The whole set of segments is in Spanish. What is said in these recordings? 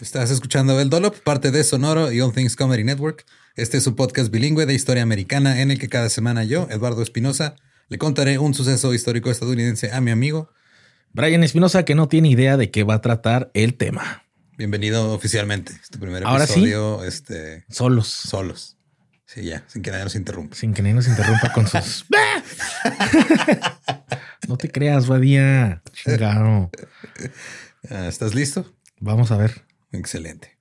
Estás escuchando El Dolop, parte de Sonoro y All Things Comedy Network. Este es un podcast bilingüe de historia americana en el que cada semana yo, Eduardo Espinosa, le contaré un suceso histórico estadounidense a mi amigo Brian Espinosa, que no tiene idea de qué va a tratar el tema. Bienvenido oficialmente. Este primer Ahora sí. episodio, este, Solos. solos. Sí, ya, sin que nadie nos interrumpa. Sin que nadie nos interrumpa con sus. no te creas, Badía. Chingado. Ah, ¿Estás listo? Vamos a ver. Excelente.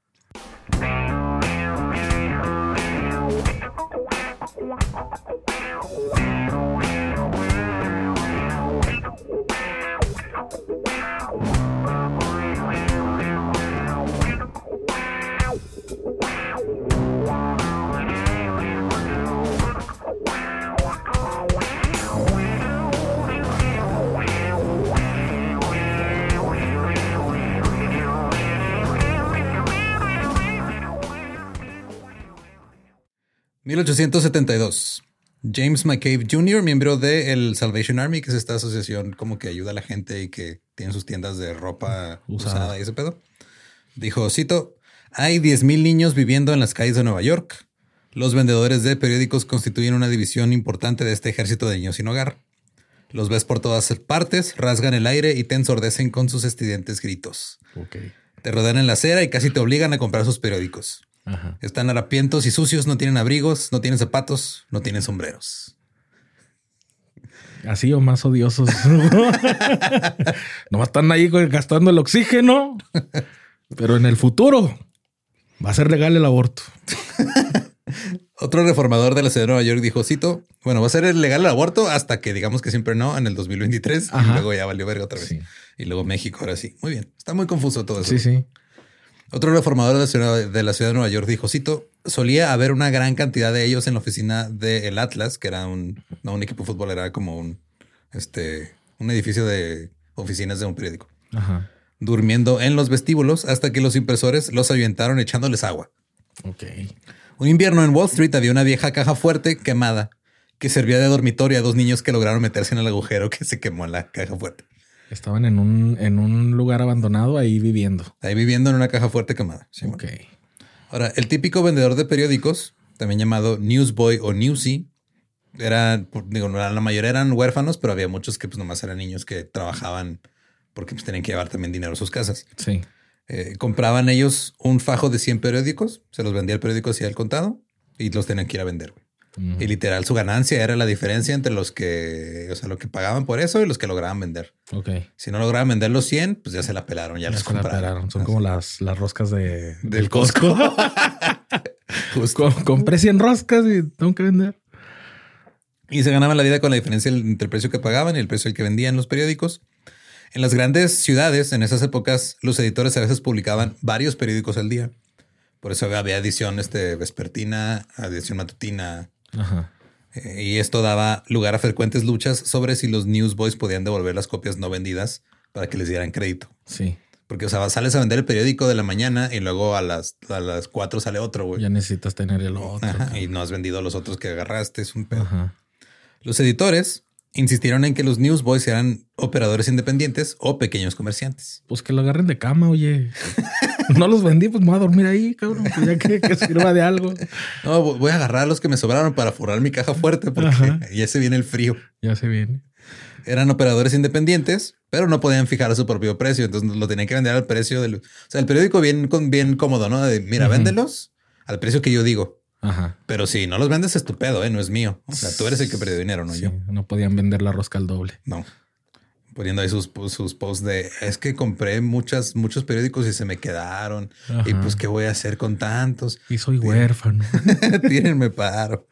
...1872... James McCabe Jr., miembro del Salvation Army, que es esta asociación como que ayuda a la gente y que tiene sus tiendas de ropa Usada. usada, y ese pedo. Dijo, cito, hay 10.000 niños viviendo en las calles de Nueva York. Los vendedores de periódicos constituyen una división importante de este ejército de niños sin hogar. Los ves por todas partes, rasgan el aire y te ensordecen con sus estridentes gritos. Te rodean en la acera y casi te obligan a comprar sus periódicos. Ajá. Están harapientos y sucios, no tienen abrigos, no tienen zapatos, no tienen sombreros. Así o más odiosos. no están ahí gastando el oxígeno. Pero en el futuro va a ser legal el aborto. Otro reformador de la ciudad de Nueva York dijo, cito, bueno, va a ser legal el aborto hasta que digamos que siempre no en el 2023 y luego ya valió verga otra vez. Sí. Y luego México, ahora sí. Muy bien. Está muy confuso todo eso. Sí, sí. Otro reformador de la, ciudad, de la ciudad de Nueva York dijo, cito, solía haber una gran cantidad de ellos en la oficina del Atlas, que era un, no un equipo de fútbol, era como un, este, un edificio de oficinas de un periódico, Ajá. durmiendo en los vestíbulos hasta que los impresores los ahuyentaron echándoles agua. Ok. Un invierno en Wall Street había una vieja caja fuerte quemada que servía de dormitorio a dos niños que lograron meterse en el agujero que se quemó en la caja fuerte. Estaban en un, en un lugar abandonado ahí viviendo. Ahí viviendo en una caja fuerte quemada. Sí, ok. Ahora, el típico vendedor de periódicos, también llamado newsboy o newsy, por- digo, la mayoría eran huérfanos, pero había muchos que pues nomás eran niños que trabajaban porque pues tenían que llevar también dinero a sus casas. Sí. Eh, compraban ellos un fajo de 100 periódicos, se los vendía el periódico así al contado y los tenían que ir a vender. güey. Y literal su ganancia era la diferencia entre los que, o sea, lo que pagaban por eso y los que lograban vender. Ok. Si no lograban vender los 100, pues ya se la pelaron, ya, Ya la compraron. pelaron. Son Así. como las, las roscas de, Del Costco. Compré 100 roscas y tengo que vender. Y se ganaban la vida con la diferencia entre el precio que pagaban y el precio al que vendían los periódicos. En las grandes ciudades, en esas épocas, los editores a veces publicaban varios periódicos al día. Por eso había edición este, vespertina, edición matutina. Ajá. eh, y esto daba lugar a frecuentes luchas sobre si los newsboys podían devolver las copias no vendidas para que les dieran crédito. Sí. Porque, o sea, sales a vender el periódico de la mañana y luego a las, a las 4 sale otro, güey. Ya necesitas tener el otro. Ajá, y no has vendido los otros que agarraste. Es un pedo. Ajá. Los editores insistieron en que los newsboys eran operadores independientes o pequeños comerciantes. Pues que lo agarren de cama, oye. No los vendí, pues me voy a dormir ahí, cabrón. Pues ya que, que sirva de algo. No, vo- voy a agarrar los que me sobraron para forrar mi caja fuerte porque Ajá. ya se viene el frío. Ya se viene. Eran operadores independientes, pero no podían fijar su propio precio. Entonces lo tenían que vender al precio del... O sea, el periódico bien, bien cómodo, ¿no? De, mira, véndelos al precio que yo digo. Ajá. Pero si no los vendes, es tu pedo, ¿eh? No es mío. O sea, tú eres el que perdió dinero, no Sí, yo. no podían vender la rosca al doble. No. Poniendo ahí sus, sus posts de es que compré muchas, muchos periódicos y se me quedaron. Y pues, ¿qué voy a hacer con tantos? Y soy huérfano. Tírenme paro.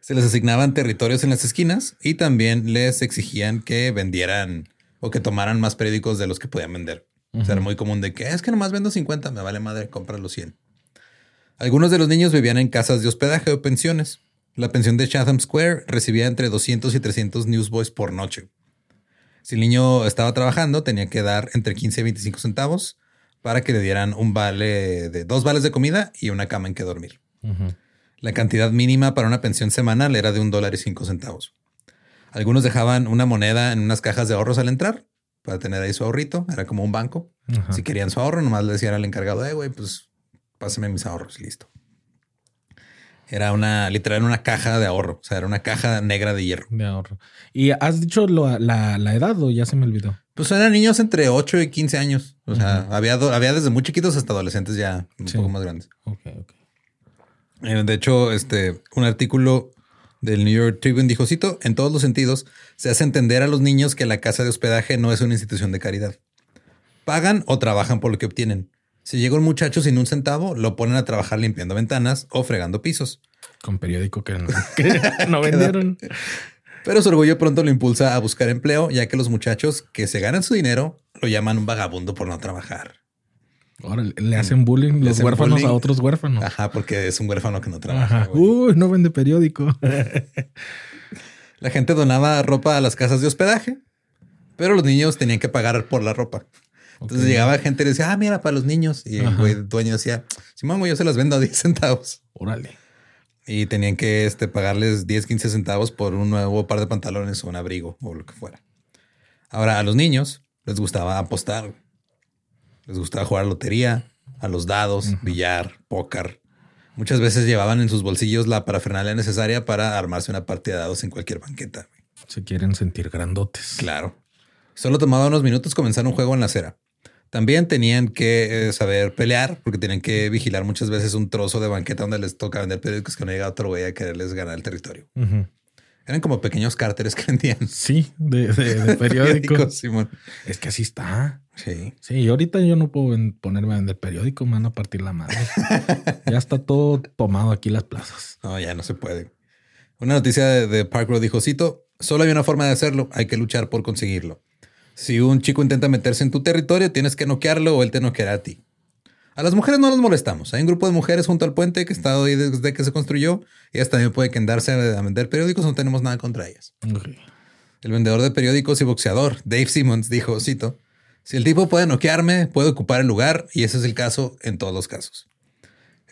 Se les asignaban territorios en las esquinas y también les exigían que vendieran o que tomaran más periódicos de los que podían vender. O sea, era muy común de que es que nomás vendo 50, me vale madre, compra los 100. Algunos de los niños vivían en casas de hospedaje o pensiones. La pensión de Chatham Square recibía entre 200 y 300 newsboys por noche. Si el niño estaba trabajando, tenía que dar entre 15 y 25 centavos para que le dieran un vale de dos vales de comida y una cama en que dormir. La cantidad mínima para una pensión semanal era de un dólar y cinco centavos. Algunos dejaban una moneda en unas cajas de ahorros al entrar para tener ahí su ahorrito. Era como un banco. Si querían su ahorro, nomás le decían al encargado, eh, güey, pues pásame mis ahorros y listo. Era una, literal, una caja de ahorro. O sea, era una caja negra de hierro. De ahorro. ¿Y has dicho lo- la, la edad o ya se me olvidó? Pues eran niños entre 8 y 15 años. O sea, había, do- había desde muy chiquitos hasta adolescentes ya un Sí. poco más grandes. Ok, ok. Eh, De hecho, este, un artículo del New York Tribune dijo, cito, en todos los sentidos, se hace entender a los niños que la casa de hospedaje no es una institución de caridad. Pagan o trabajan por lo que obtienen. Si llega un muchacho sin un centavo, lo ponen a trabajar limpiando ventanas o fregando pisos. Con periódico que no, que no vendieron. Pero su orgullo pronto lo impulsa a buscar empleo, ya que los muchachos que se ganan su dinero lo llaman un vagabundo por no trabajar. Ahora le hacen bullying Le los hacen huérfanos bullying. a otros huérfanos. Ajá, porque es un huérfano que no trabaja. Uy, no vende periódico. La gente donaba ropa a las casas de hospedaje, pero los niños tenían que pagar por la ropa. Entonces llegaba gente y decía, ah, mira, para los niños. Y el güey dueño decía, Simón, güey, yo se las vendo a 10 centavos. Órale. Y tenían que este, pagarles 10, 15 centavos por un nuevo par de pantalones o un abrigo o lo que fuera. Ahora, a los niños les gustaba apostar. Les gustaba jugar a lotería, a los dados, billar, póker. Muchas veces llevaban en sus bolsillos la parafernalia necesaria para armarse una partida de dados en cualquier banqueta. Se quieren sentir grandotes. Claro. Solo tomaba unos minutos comenzar un juego en la acera. También tenían que eh, saber pelear porque tenían que vigilar muchas veces un trozo de banqueta donde les toca vender periódicos que no llega otro güey a quererles ganar el territorio. Eran como pequeños cárteres que vendían Sí, de, de- de periódico. periódicos, es que así está. Sí. Sí, y ahorita yo no puedo ponerme a vender periódico, me van a partir la madre. ya está todo tomado aquí las plazas. No, ya no se puede. Una noticia de, de Park Road dijo, cito, solo hay una forma de hacerlo, hay que luchar por conseguirlo. Si un chico intenta meterse en tu territorio, tienes que noquearlo o él te noqueará a ti. A las mujeres no las molestamos. Hay un grupo de mujeres junto al puente que está ahí desde que se construyó. Ellas también pueden quedarse a vender periódicos, no tenemos nada contra ellas. El vendedor de periódicos y boxeador, Dave Simmons, dijo, cito, si el tipo puede noquearme, puede ocupar el lugar y ese es el caso en todos los casos.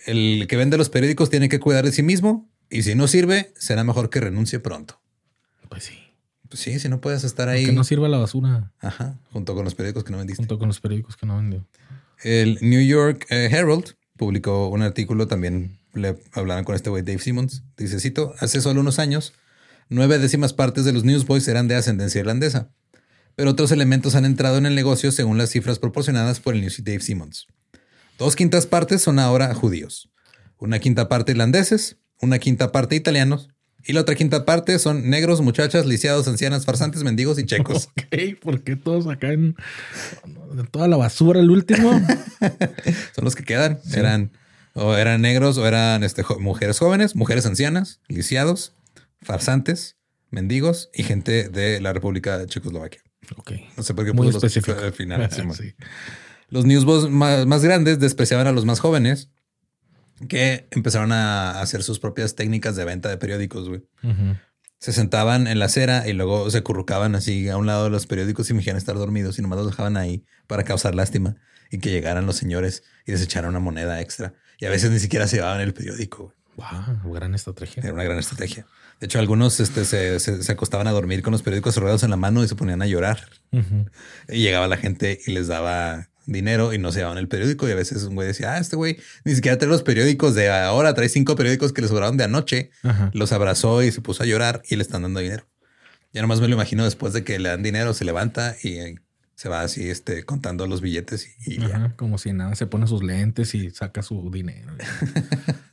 El que vende los periódicos tiene que cuidar de sí mismo y si no sirve, será mejor que renuncie pronto. Pues sí. Pues sí, si no puedes estar ahí. Que no sirva la basura Ajá, junto con los periódicos que no vendiste. junto con los periódicos que no vendió. El New York eh, Herald publicó un artículo también le hablaron con este güey Dave Simmons. Dice, cito, hace solo unos años, nueve décimas partes de los Newsboys eran de ascendencia irlandesa, pero otros elementos han entrado en el negocio según las cifras proporcionadas por el News Dave Simmons. Dos quintas partes son ahora judíos, una quinta parte irlandeses, una quinta parte italianos y la otra quinta parte son negros, muchachas, lisiados, ancianas, farsantes, mendigos y checos. Ok, ¿por qué todos acá en, en toda la basura el último? son los que quedan. Eran o eran negros o eran este, mujeres jóvenes, mujeres ancianas, lisiados, farsantes, mendigos y gente de la República de Checoslovaquia. ok. No sé por qué Muy puso los específico. al final. Sí. Los newsboys más, más grandes despreciaban a los más jóvenes que empezaron a hacer sus propias técnicas de venta de periódicos, güey. Se sentaban en la acera y luego se acurrucaban así a un lado de los periódicos y fingían estar dormidos y nomás los dejaban ahí para causar lástima y que llegaran los señores y les echaran una moneda extra. Y a veces ni siquiera se llevaban el periódico. güey. Wow, gran estrategia. Era una gran estrategia. De hecho, algunos este, se, se- se acostaban a dormir con los periódicos cerrados en la mano y se ponían a llorar. Y llegaba la gente y les daba dinero y no se llevaban el periódico. Y a veces un güey decía, ah, este güey ni siquiera trae los periódicos de ahora, trae cinco periódicos que le sobraron de anoche. Ajá. Los abrazó y se puso a llorar y le están dando dinero. Ya nomás me lo imagino después de que le dan dinero, se levanta y eh, se va así este, contando los billetes y, y ya. Ajá, como si nada, se pone sus lentes y saca su dinero.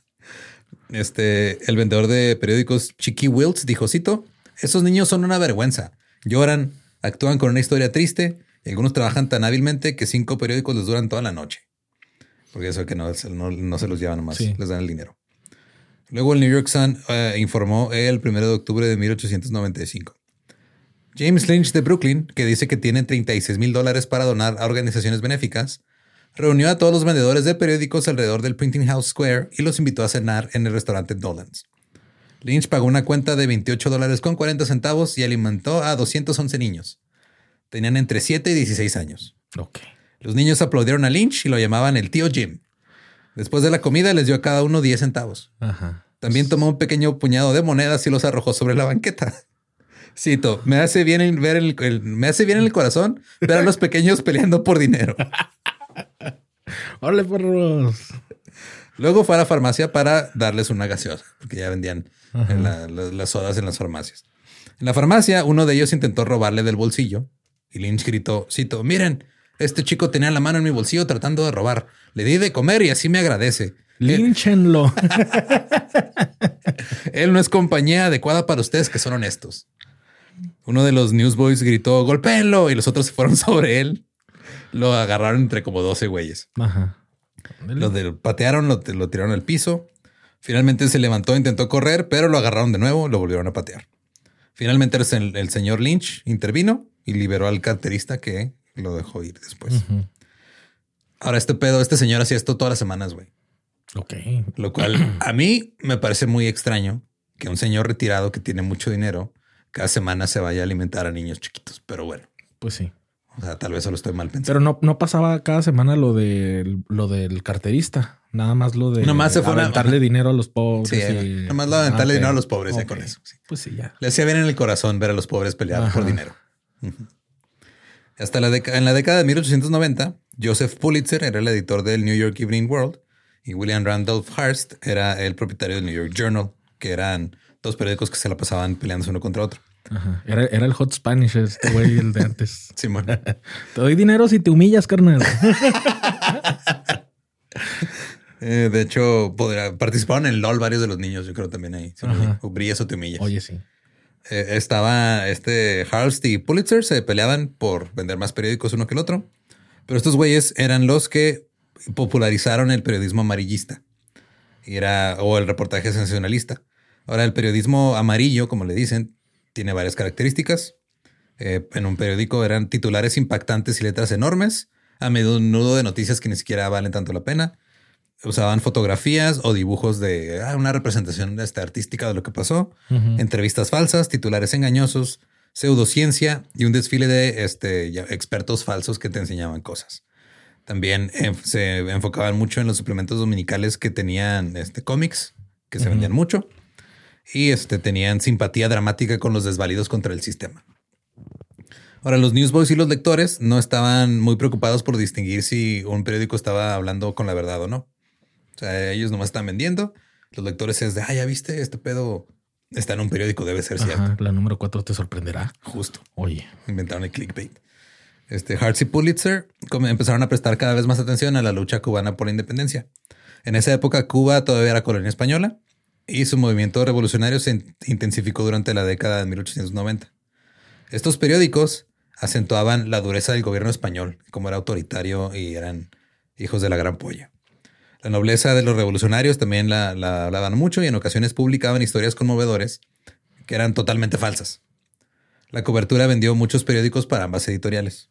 Este, el vendedor de periódicos Chiqui Wilts dijo, cito, esos niños son una vergüenza. Lloran, actúan con una historia triste y algunos trabajan tan hábilmente que cinco periódicos les duran toda la noche. Porque eso que no, se- no, no se los llevan nomás, Sí. les dan el dinero. Luego el New York Sun eh, informó el 1 de octubre de 1895. James Lynch de Brooklyn, que dice que tiene 36 mil dólares para donar a organizaciones benéficas, reunió a todos los vendedores de periódicos alrededor del Printing House Square y los invitó a cenar en el restaurante Dolan's. Lynch pagó una cuenta de 28 dólares con 40 centavos y alimentó a 211 niños. Tenían entre 7 y 16 años. Ok. Los niños aplaudieron a Lynch y lo llamaban el tío Jim. Después de la comida les dio a cada uno 10 centavos. Ajá. También tomó un pequeño puñado de monedas y los arrojó sobre la banqueta. Cito, me hace bien el, ver el, el- me hace bien en el corazón ver a los pequeños peleando por dinero. Órale, perros. Luego fue a la farmacia para darles una gaseosa, porque ya vendían en la- la- las sodas en las farmacias. En la farmacia, uno de ellos intentó robarle del bolsillo y Lynch gritó, cito, miren, este chico tenía la mano en mi bolsillo tratando de robar. Le di de comer y así me agradece. Él, Línchenlo. él no es compañía adecuada para ustedes que son honestos. Uno de los newsboys gritó, golpéenlo, y los otros se fueron sobre él. Lo agarraron entre como 12 güeyes. Ajá. Lo del- patearon, lo, lo tiraron al piso. Finalmente se levantó, intentó correr, pero lo agarraron de nuevo, lo volvieron a patear. Finalmente el, el señor Lynch intervino y liberó al carterista que lo dejó ir después. Ahora este pedo, este señor hacía esto todas las semanas, güey. Ok. Lo cual a mí me parece muy extraño que un señor retirado que tiene mucho dinero cada semana se vaya a alimentar a niños chiquitos. Pero bueno, Pues sí. o sea, tal vez solo estoy mal pensando. Pero no, no pasaba cada semana lo del, lo del carterista. Nada más lo de Nomás se a- aventarle dinero a los pobres. Sí, y- nomás lo aventarle Ah, dinero a los pobres ya Ok. con eso. sí. Pues sí, ya. Le hacía bien en el corazón ver a los pobres pelear por dinero. Hasta la década, en la década de 1890, Joseph Pulitzer era el editor del New York Evening World y William Randolph Hearst era el propietario del New York Journal, que eran dos periódicos que se la pasaban peleándose uno contra otro. Ajá. Era, era el hot Spanish este güey, el de antes. Simón. Te doy dinero si te humillas, carnal. Eh, de hecho, participaron en LOL varios de los niños, yo creo también ahí. Si no, brillas o te humillas. Oye, sí. Eh, estaba este y Pulitzer se peleaban por vender más periódicos uno que el otro. Pero estos güeyes eran los que popularizaron el periodismo amarillista. Y era, o el reportaje sensacionalista. Ahora, el periodismo amarillo, como le dicen, tiene varias características. Eh, en un periódico eran titulares impactantes y letras enormes, a menudo de noticias que ni siquiera valen tanto la pena. Usaban fotografías o dibujos de ah, una representación este, artística de lo que pasó, entrevistas falsas, titulares engañosos, pseudociencia y un desfile de este, expertos falsos que te enseñaban cosas. También eh, se enfocaban mucho en los suplementos dominicales que tenían este, cómics, que se vendían mucho, y este, tenían simpatía dramática con los desvalidos contra el sistema. Ahora, los newsboys y los lectores no estaban muy preocupados por distinguir si un periódico estaba hablando con la verdad o no. O sea, ellos nomás están vendiendo los lectores es de, ah, ya viste, este pedo está en un periódico, debe ser cierto. La número cuatro te sorprenderá. Justo. Oye, Inventaron el clickbait. Este, Hartz y Pulitzer empezaron a prestar cada vez más atención a la lucha cubana por la independencia. En esa época, Cuba todavía era colonia española y su movimiento revolucionario se in- intensificó durante la década de 1890. Estos periódicos acentuaban la dureza del gobierno español, como era autoritario y eran hijos de la gran polla. La nobleza de los revolucionarios también la, la hablaban mucho y en ocasiones publicaban historias conmovedores que eran totalmente falsas. La cobertura vendió muchos periódicos para ambas editoriales.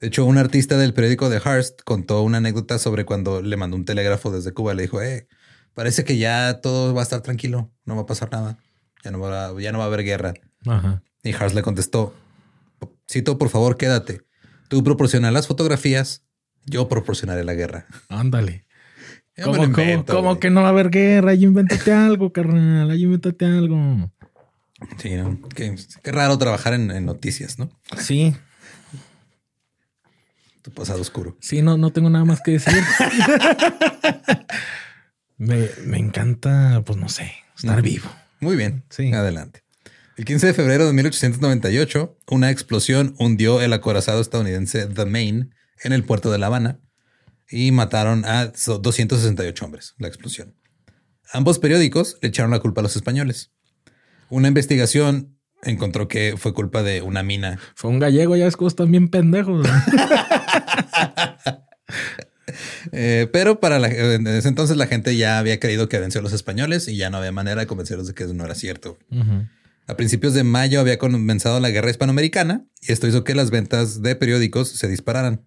De hecho, un artista del periódico de Hearst contó una anécdota sobre cuando le mandó un telégrafo desde Cuba. Le dijo, eh, parece que ya todo va a estar tranquilo, no va a pasar nada, ya no va, a- ya no va a haber guerra. ajá. Y Hearst le contestó, cito, por favor, quédate. Tú proporcionas las fotografías, yo proporcionaré la guerra. Ándale. ¿Cómo, invento, cómo que no va a haber guerra? Ahí invéntate algo, carnal. Ahí invéntate algo. Sí, ¿no? Qué, qué raro trabajar en, en noticias, ¿no? Sí, Tu pasado oscuro. sí, no, no tengo nada más que decir. me, me encanta, pues no sé, estar vivo. Muy bien. Sí. Adelante. El 15 de febrero de 1898, una explosión hundió el acorazado estadounidense The Maine en el puerto de La Habana y mataron a so- 268 hombres. La explosión. Ambos periódicos le echaron la culpa a los españoles. Una investigación encontró que fue culpa de una mina. Fue un gallego, ya ves cómo están bien pendejos. Eh, pero para la- en ese entonces la gente ya había creído que venció a los españoles y ya no había manera de convencerlos de que eso no era cierto. A principios de mayo había comenzado la guerra hispanoamericana y esto hizo que las ventas de periódicos se dispararan.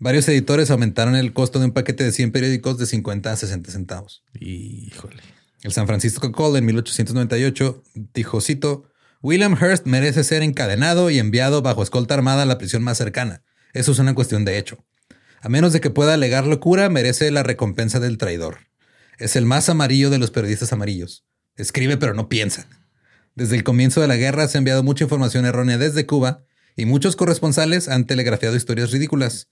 Varios editores aumentaron el costo de un paquete de 100 periódicos de 50 a 60 centavos. Híjole. El San Francisco Call en 1898 dijo, cito, William Hearst merece ser encadenado y enviado bajo escolta armada a la prisión más cercana. Eso es una cuestión de hecho. A menos de que pueda alegar locura, merece la recompensa del traidor. Es el más amarillo de los periodistas amarillos. Escribe pero no piensa. Desde el comienzo de la guerra se ha enviado mucha información errónea desde Cuba y muchos corresponsales han telegrafiado historias ridículas.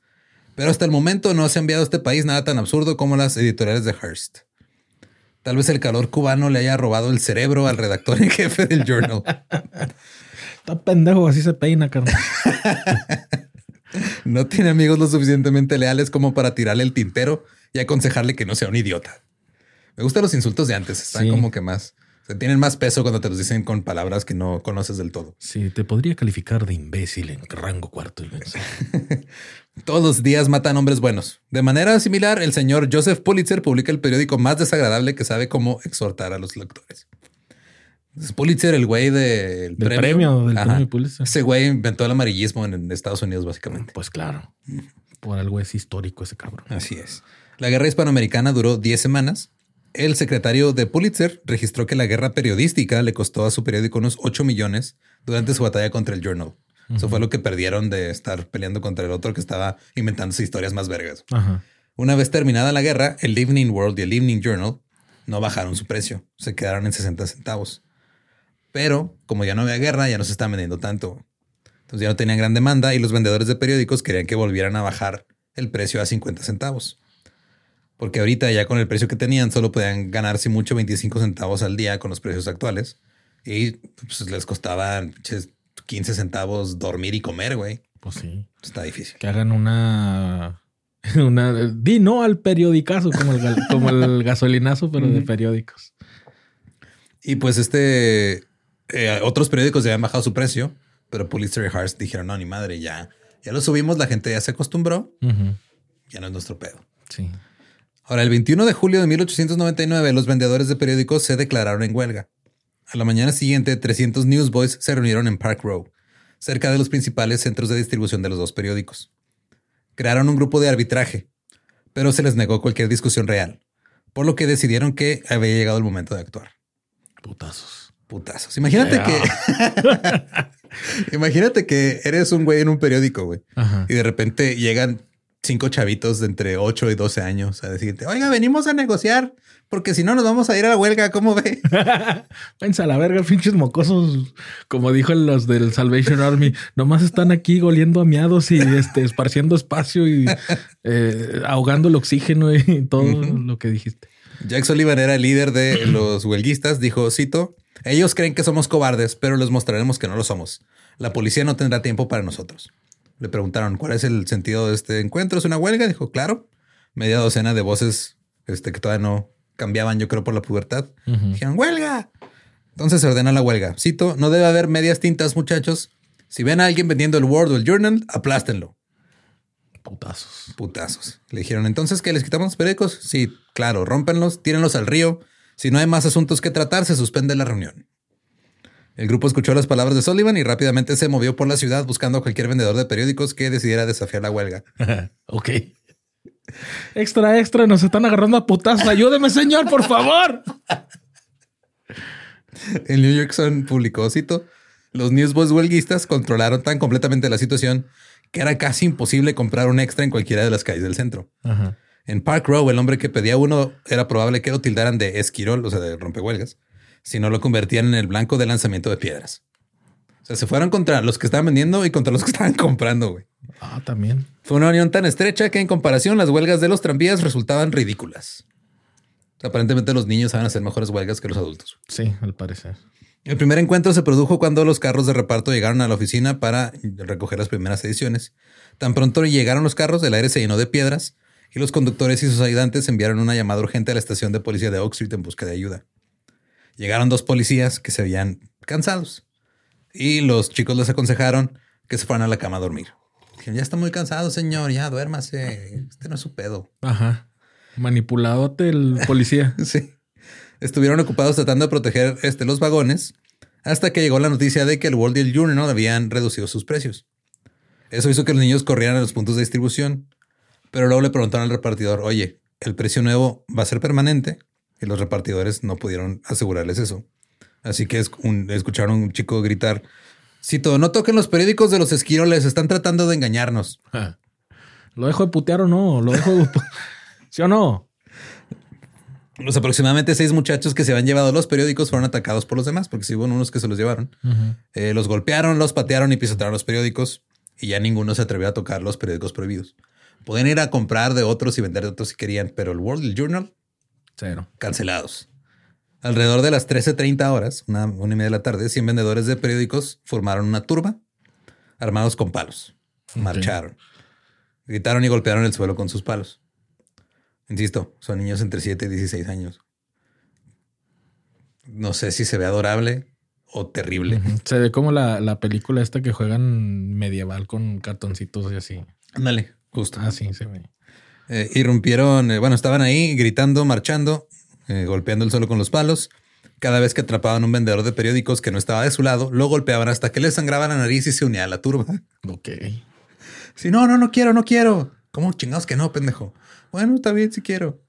Pero hasta el momento no se ha enviado a este país nada tan absurdo como las editoriales de Hearst. Tal vez el calor cubano le haya robado el cerebro al redactor en jefe del journal. Está pendejo, así se peina, carnal. No tiene amigos lo suficientemente leales como para tirarle el tintero y aconsejarle que no sea un idiota. Me gustan los insultos de antes. Están Sí. como que más. O sea, tienen más peso cuando te los dicen con palabras que no conoces del todo. Sí, te podría calificar de imbécil en rango cuarto. Todos los días matan hombres buenos. De manera similar, el señor Joseph Pulitzer publica el periódico más desagradable que sabe cómo exhortar a los lectores. Es Pulitzer, el güey del Del premio, del premio Pulitzer. Ese güey inventó el amarillismo en, en Estados Unidos, básicamente. Pues claro. Por algo es histórico ese cabrón. Así es. La guerra hispanoamericana duró 10 semanas. El secretario de Pulitzer registró que la guerra periodística le costó a su periódico unos 8 millones durante su batalla contra el Journal. Eso fue lo que perdieron de estar peleando contra el otro que estaba inventándose historias más vergas. Una vez terminada la guerra, el Evening World y el Evening Journal no bajaron su precio, se quedaron en 60 centavos. Pero como ya no había guerra, ya no se estaban vendiendo tanto. Entonces ya no tenían gran demanda y los vendedores de periódicos querían que volvieran a bajar el precio a 50 centavos. Porque ahorita ya con el precio que tenían solo podían ganarse mucho 25 centavos al día con los precios actuales. Y pues, les costaban 15 centavos dormir y comer, güey. Pues sí. Está difícil. Que hagan una. Una. Di no al periodicazo, como el, como el gasolinazo, pero de periódicos. Y pues este, eh, otros periódicos ya habían bajado su precio, pero Pulitzer y Hearst dijeron, no, ni madre, ya, ya lo subimos, la gente ya se acostumbró, ya no es nuestro pedo. Sí. Ahora, el 21 de julio de 1899, los vendedores de periódicos se declararon en huelga. A la mañana siguiente, 300 newsboys se reunieron en Park Row, cerca de los principales centros de distribución de los dos periódicos. Crearon un grupo de arbitraje, pero se les negó cualquier discusión real, por lo que decidieron que había llegado el momento de actuar. Putazos. Putazos. Imagínate que. Imagínate que eres un güey en un periódico, güey. Ajá. Y de repente llegan cinco chavitos de entre 8 y 12 años a decirte, oiga, venimos a negociar, porque si no nos vamos a ir a la huelga, ¿cómo ve? Váyanse a la verga, pinches mocosos. Como dijo los del Salvation Army, nomás están aquí goliendo a miados y este, esparciendo espacio y eh, ahogando el oxígeno y todo lo que dijiste. Jack Sullivan era el líder de los huelguistas. Dijo, cito, ellos creen que somos cobardes, pero les mostraremos que no lo somos. La policía no tendrá tiempo para nosotros. Le preguntaron, ¿cuál es el sentido de este encuentro? ¿Es una huelga? Dijo, claro. Media docena de voces este, que todavía no cambiaban, yo creo, por la pubertad. Dijeron, huelga. Entonces se ordena la huelga. Cito, no debe haber medias tintas, muchachos. Si ven a alguien vendiendo el Word o el Journal, aplástenlo. Putazos. Putazos. Le dijeron, entonces, ¿que les quitamos los periódicos? Sí, claro, rómpenlos, tírenlos al río. Si no hay más asuntos que tratar, se suspende la reunión. El grupo escuchó las palabras de Sullivan y rápidamente se movió por la ciudad buscando a cualquier vendedor de periódicos que decidiera desafiar la huelga. ok. Extra, extra, nos están agarrando a putazos. Ayúdeme, señor, por favor. El New York Sun publicó, cito, los newsboys huelguistas controlaron tan completamente la situación que era casi imposible comprar un extra en cualquiera de las calles del centro. En Park Row, el hombre que pedía uno era probable que lo tildaran de esquirol, o sea, de rompehuelgas, si no lo convertían en el blanco de lanzamiento de piedras. O sea, se fueron contra los que estaban vendiendo y contra los que estaban comprando, güey. Ah, también. Fue una unión tan estrecha que en comparación las huelgas de los tranvías resultaban ridículas. Aparentemente los niños saben hacer mejores huelgas que los adultos. Sí, al parecer. El primer encuentro se produjo cuando los carros de reparto llegaron a la oficina para recoger las primeras ediciones. Tan pronto llegaron los carros, el aire se llenó de piedras y los conductores y sus ayudantes enviaron una llamada urgente a la estación de policía de Oak Street en busca de ayuda. Llegaron dos policías que se habían cansados y los chicos les aconsejaron que se fueran a la cama a dormir. Dijeron, ya está muy cansado, señor, ya duérmase. Este no es su pedo. Ajá. Manipuladote el policía. sí. Estuvieron ocupados tratando de proteger este, los vagones hasta que llegó la noticia de que el World Deal Journal habían reducido sus precios. Eso hizo que los niños corrieran a los puntos de distribución. Pero luego le preguntaron al repartidor, oye, ¿el precio nuevo va a ser permanente? Y los repartidores no pudieron asegurarles eso. Así que escucharon a un chico gritar, Cito, no toquen los periódicos de los esquiroles, están tratando de engañarnos. ¿Lo dejo de putear o no? ¿Lo dejo de... ¿Sí o no? Los aproximadamente seis muchachos que se habían llevado los periódicos fueron atacados por los demás, porque sí hubo unos que se los llevaron. Eh, los golpearon, los patearon y pisotearon los periódicos y ya ninguno se atrevió a tocar los periódicos prohibidos. Podían ir a comprar de otros y vender de otros si querían, pero el World Journal, cero. Cancelados. Alrededor de las 13.30 horas, una, una y media de la tarde, 100 vendedores de periódicos formaron una turba armados con palos. Marcharon. Gritaron y golpearon el suelo con sus palos. Insisto, son niños entre 7 y 16 años. No sé si se ve adorable o terrible. Se ve como la, la, película esta que juegan medieval con cartoncitos y así. Ándale, justo. Así ah, se ve. Eh, irrumpieron, eh, bueno, estaban ahí gritando, marchando, eh, golpeando el suelo con los palos. Cada vez que atrapaban un vendedor de periódicos que no estaba de su lado, lo golpeaban hasta que le sangraba la nariz y se unía a la turba. Ok. Si no, no, no quiero, no quiero. ¿Cómo chingados que no, pendejo? Bueno, está bien si quiero.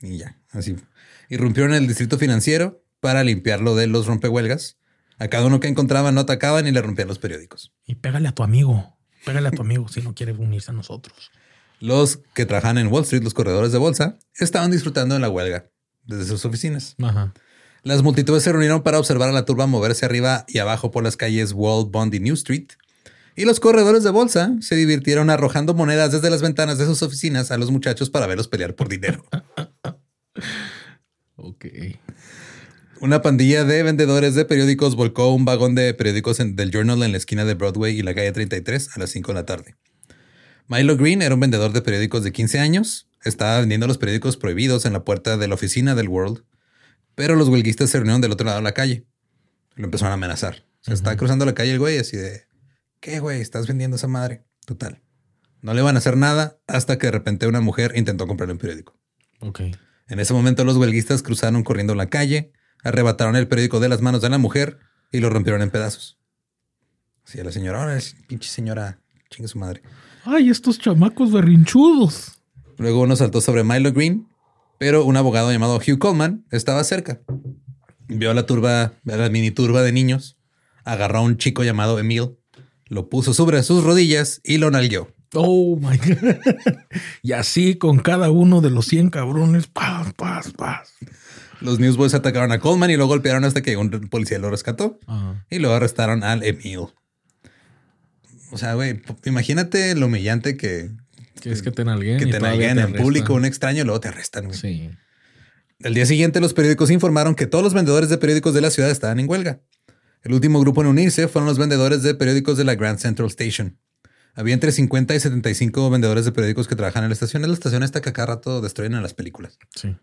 Y ya, así. Irrumpieron en el distrito financiero para limpiarlo de los rompehuelgas. A cada uno que encontraban no atacaban y le rompían los periódicos. Y pégale a tu amigo. Pégale a tu amigo si no quiere unirse a nosotros. Los que trabajan en Wall Street, los corredores de bolsa, estaban disfrutando de la huelga desde sus oficinas. Las multitudes se reunieron para observar a la turba moverse arriba y abajo por las calles Wall, Bond y New Street. Y los corredores de bolsa se divirtieron arrojando monedas desde las ventanas de sus oficinas a los muchachos para verlos pelear por dinero. ok. Una pandilla de vendedores de periódicos volcó un vagón de periódicos del Journal en la esquina de Broadway y la calle 33 a las 5 de la tarde. Milo Green era un vendedor de periódicos de 15 años estaba vendiendo los periódicos prohibidos en la puerta de la oficina del World, pero los huelguistas se reunieron del otro lado de la calle. Lo empezaron a amenazar. Se está cruzando la calle el güey así de, ¿qué güey? ¿Estás vendiendo esa madre? Total. No le van a hacer nada hasta que de repente una mujer intentó comprarle un periódico. Ok. En ese momento los huelguistas cruzaron corriendo la calle, arrebataron el periódico de las manos de la mujer y lo rompieron en pedazos. Así a la señora, ahora pinche señora, chingue su madre. Ay, estos chamacos berrinchudos. Luego uno saltó sobre Milo Green, pero un abogado llamado Hugh Coleman estaba cerca. Vio a la turba, a la mini turba de niños, agarró a un chico llamado Emil, lo puso sobre sus rodillas y lo nalgueó. Oh my God. y así con cada uno de los 100 cabrones, paz, paz, paz. Los Newsboys atacaron a Coleman y lo golpearon hasta que un policía lo rescató. Y luego arrestaron al Emil. O sea, güey, imagínate lo humillante que, que es que te nalguen. Que te nalguen en público un extraño y luego te arrestan. Sí. El día siguiente, los periódicos informaron que todos los vendedores de periódicos de la ciudad estaban en huelga. El último grupo en unirse fueron los vendedores de periódicos de la Grand Central Station. Había entre 50 y 75 vendedores de periódicos que trabajan en la estación. Es la estación esta que cada rato destruyen en las películas. Sí.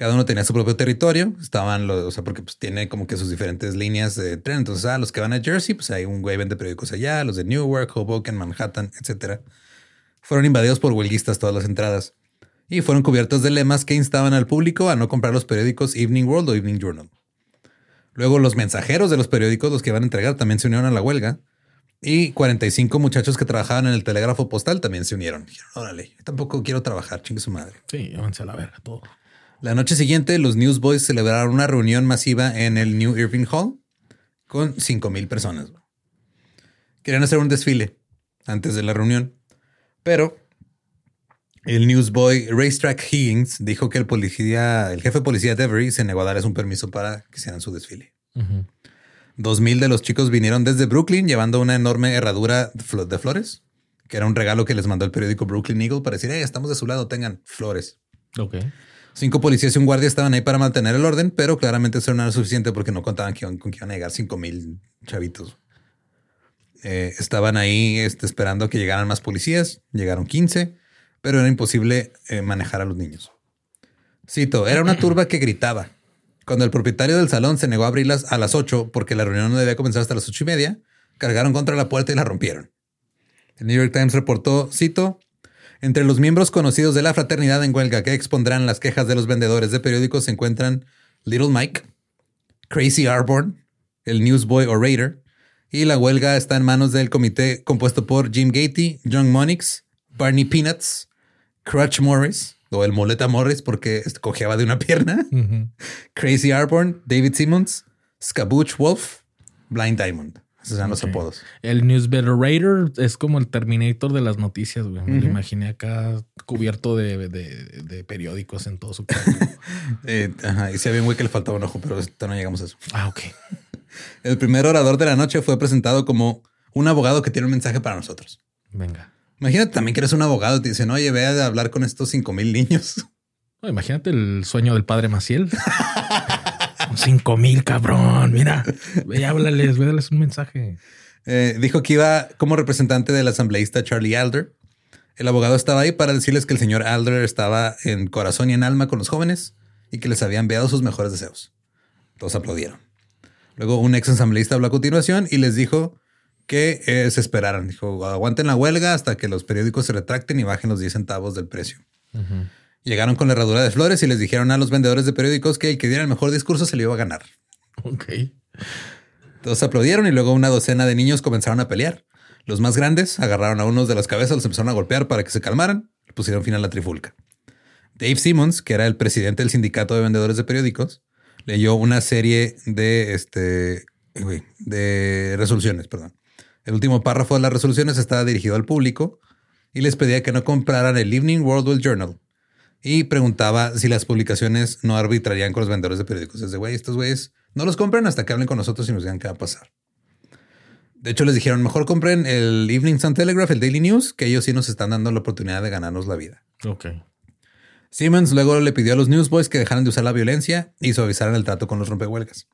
Cada uno tenía su propio territorio. Estaban los, o sea, porque pues, tiene como que sus diferentes líneas de tren. Entonces, ah, los que van a Jersey, pues hay un güey vende periódicos allá, los de Newark, Hoboken, Manhattan, etcétera. Fueron invadidos por huelguistas todas las entradas y fueron cubiertos de lemas que instaban al público a no comprar los periódicos Evening World o Evening Journal. Luego los mensajeros de los periódicos, los que iban a entregar, también se unieron a la huelga. Y 45 muchachos que trabajaban en el telégrafo postal también se unieron. Dijeron, órale, yo tampoco quiero trabajar, chingue su madre. Sí, llévense a la verga todo. La noche siguiente, los Newsboys celebraron una reunión masiva en el New Irving Hall con 5 mil personas. Querían hacer un desfile antes de la reunión, pero el newsboy Racetrack Higgins dijo que el policía, el jefe de policía Devery se negó a darles un permiso para que hicieran su desfile. Dos mil de los chicos vinieron desde Brooklyn llevando una enorme herradura de flores, que era un regalo que les mandó el periódico Brooklyn Eagle para decir, hey, estamos de su lado, tengan flores. Ok. Cinco policías y un guardia estaban ahí para mantener el orden, pero claramente eso no era suficiente porque no contaban con que iban a llegar cinco mil chavitos. Eh, estaban ahí este, esperando que llegaran más policías. Llegaron 15, pero era imposible eh, manejar a los niños. Cito, era una turba que gritaba. Cuando el propietario del salón se negó a abrirlas a las 8 porque la reunión no debía comenzar hasta las ocho y media, cargaron contra la puerta y la rompieron. El New York Times reportó, cito, entre los miembros conocidos de la fraternidad en huelga que expondrán las quejas de los vendedores de periódicos se encuentran Little Mike, Crazy Arborn, el Newsboy Orator, y la huelga está en manos del comité compuesto por Jim Gatey, John Monix, Barney Peanuts, Crutch Morris, o el Moleta Morris porque cojeaba de una pierna, Crazy Arborn, David Simmons, Scabooch Wolf, Blind Diamond. Esos eran los apodos. El Newsbetter es como el Terminator de las noticias, güey. Me lo imaginé acá cubierto de, periódicos en todo su cuerpo. Eh, ajá. Y si había un güey que le faltaba un ojo, pero no llegamos a eso. Ah, ok. El primer orador de la noche fue presentado como un abogado que tiene un mensaje para nosotros. Venga. Imagínate también que eres un abogado y te dicen, oye, ve a hablar con estos cinco mil niños. imagínate el sueño del padre Maciel. cinco mil, cabrón. Mira, ve, háblales, ve, un mensaje. Eh, dijo que iba como representante del asambleísta Charlie Alder. El abogado estaba ahí para decirles que el señor Alder estaba en corazón y en alma con los jóvenes y que les había enviado sus mejores deseos. Todos aplaudieron. Luego un ex asambleísta habló a continuación y les dijo que eh, se esperaran. Dijo, aguanten la huelga hasta que los periódicos se retracten y bajen los 10 centavos del precio. Llegaron con la herradura de flores y les dijeron a los vendedores de periódicos que el que diera el mejor discurso se lo iba a ganar. Ok. Todos aplaudieron y luego una docena de niños comenzaron a pelear. Los más grandes agarraron a unos de las cabezas, los empezaron a golpear para que se calmaran y pusieron fin a la trifulca. Dave Simmons, que era el presidente del sindicato de vendedores de periódicos, leyó una serie de, este, de resoluciones, perdón. El último párrafo de las resoluciones estaba dirigido al público y les pedía que no compraran el Evening World Journal y preguntaba si las publicaciones no arbitrarían con los vendedores de periódicos. Es de, güey, estos güeyes no los compren hasta que hablen con nosotros y nos digan qué va a pasar. De hecho, les dijeron, mejor compren el Evening Sun Telegraph, el Daily News, que ellos sí nos están dando la oportunidad de ganarnos la vida. Ok. Siemens luego le pidió a los newsboys que dejaran de usar la violencia y suavizaran el trato con los rompehuelgas.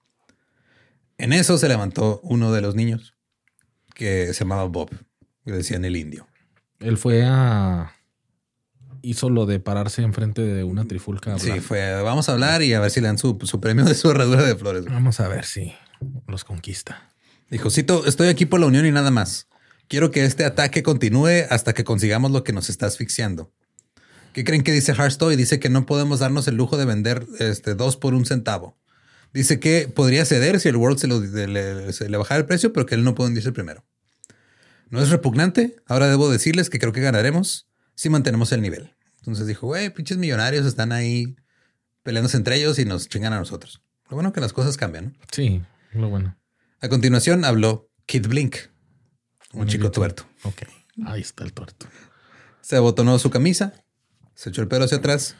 En eso se levantó uno de los niños, que se llamaba Bob, le decían el indio. Él fue a... Hizo lo de pararse enfrente de una trifulca. Sí, fue, vamos a hablar y a ver si le dan su, premio de su herradura de flores. Vamos a ver si los conquista. Dijo, Cito, estoy aquí por la unión y nada más. Quiero que este ataque continúe hasta que consigamos lo que nos está asfixiando. ¿Qué creen que dice Harstoy? Dice que no podemos darnos el lujo de vender este, dos por un centavo. Dice que podría ceder si el World se, le, bajara el precio, pero que él no puede hundirse primero. ¿No es repugnante? Ahora debo decirles que creo que ganaremos si mantenemos el nivel. Entonces dijo, güey, pinches millonarios están ahí peleándose entre ellos y nos chingan a nosotros. Lo bueno que las cosas cambian, ¿no? Sí, lo bueno. A continuación habló Kid Blink, un chico tuerto. Ok, ahí está el tuerto. Se abotonó su camisa, se echó el pelo hacia atrás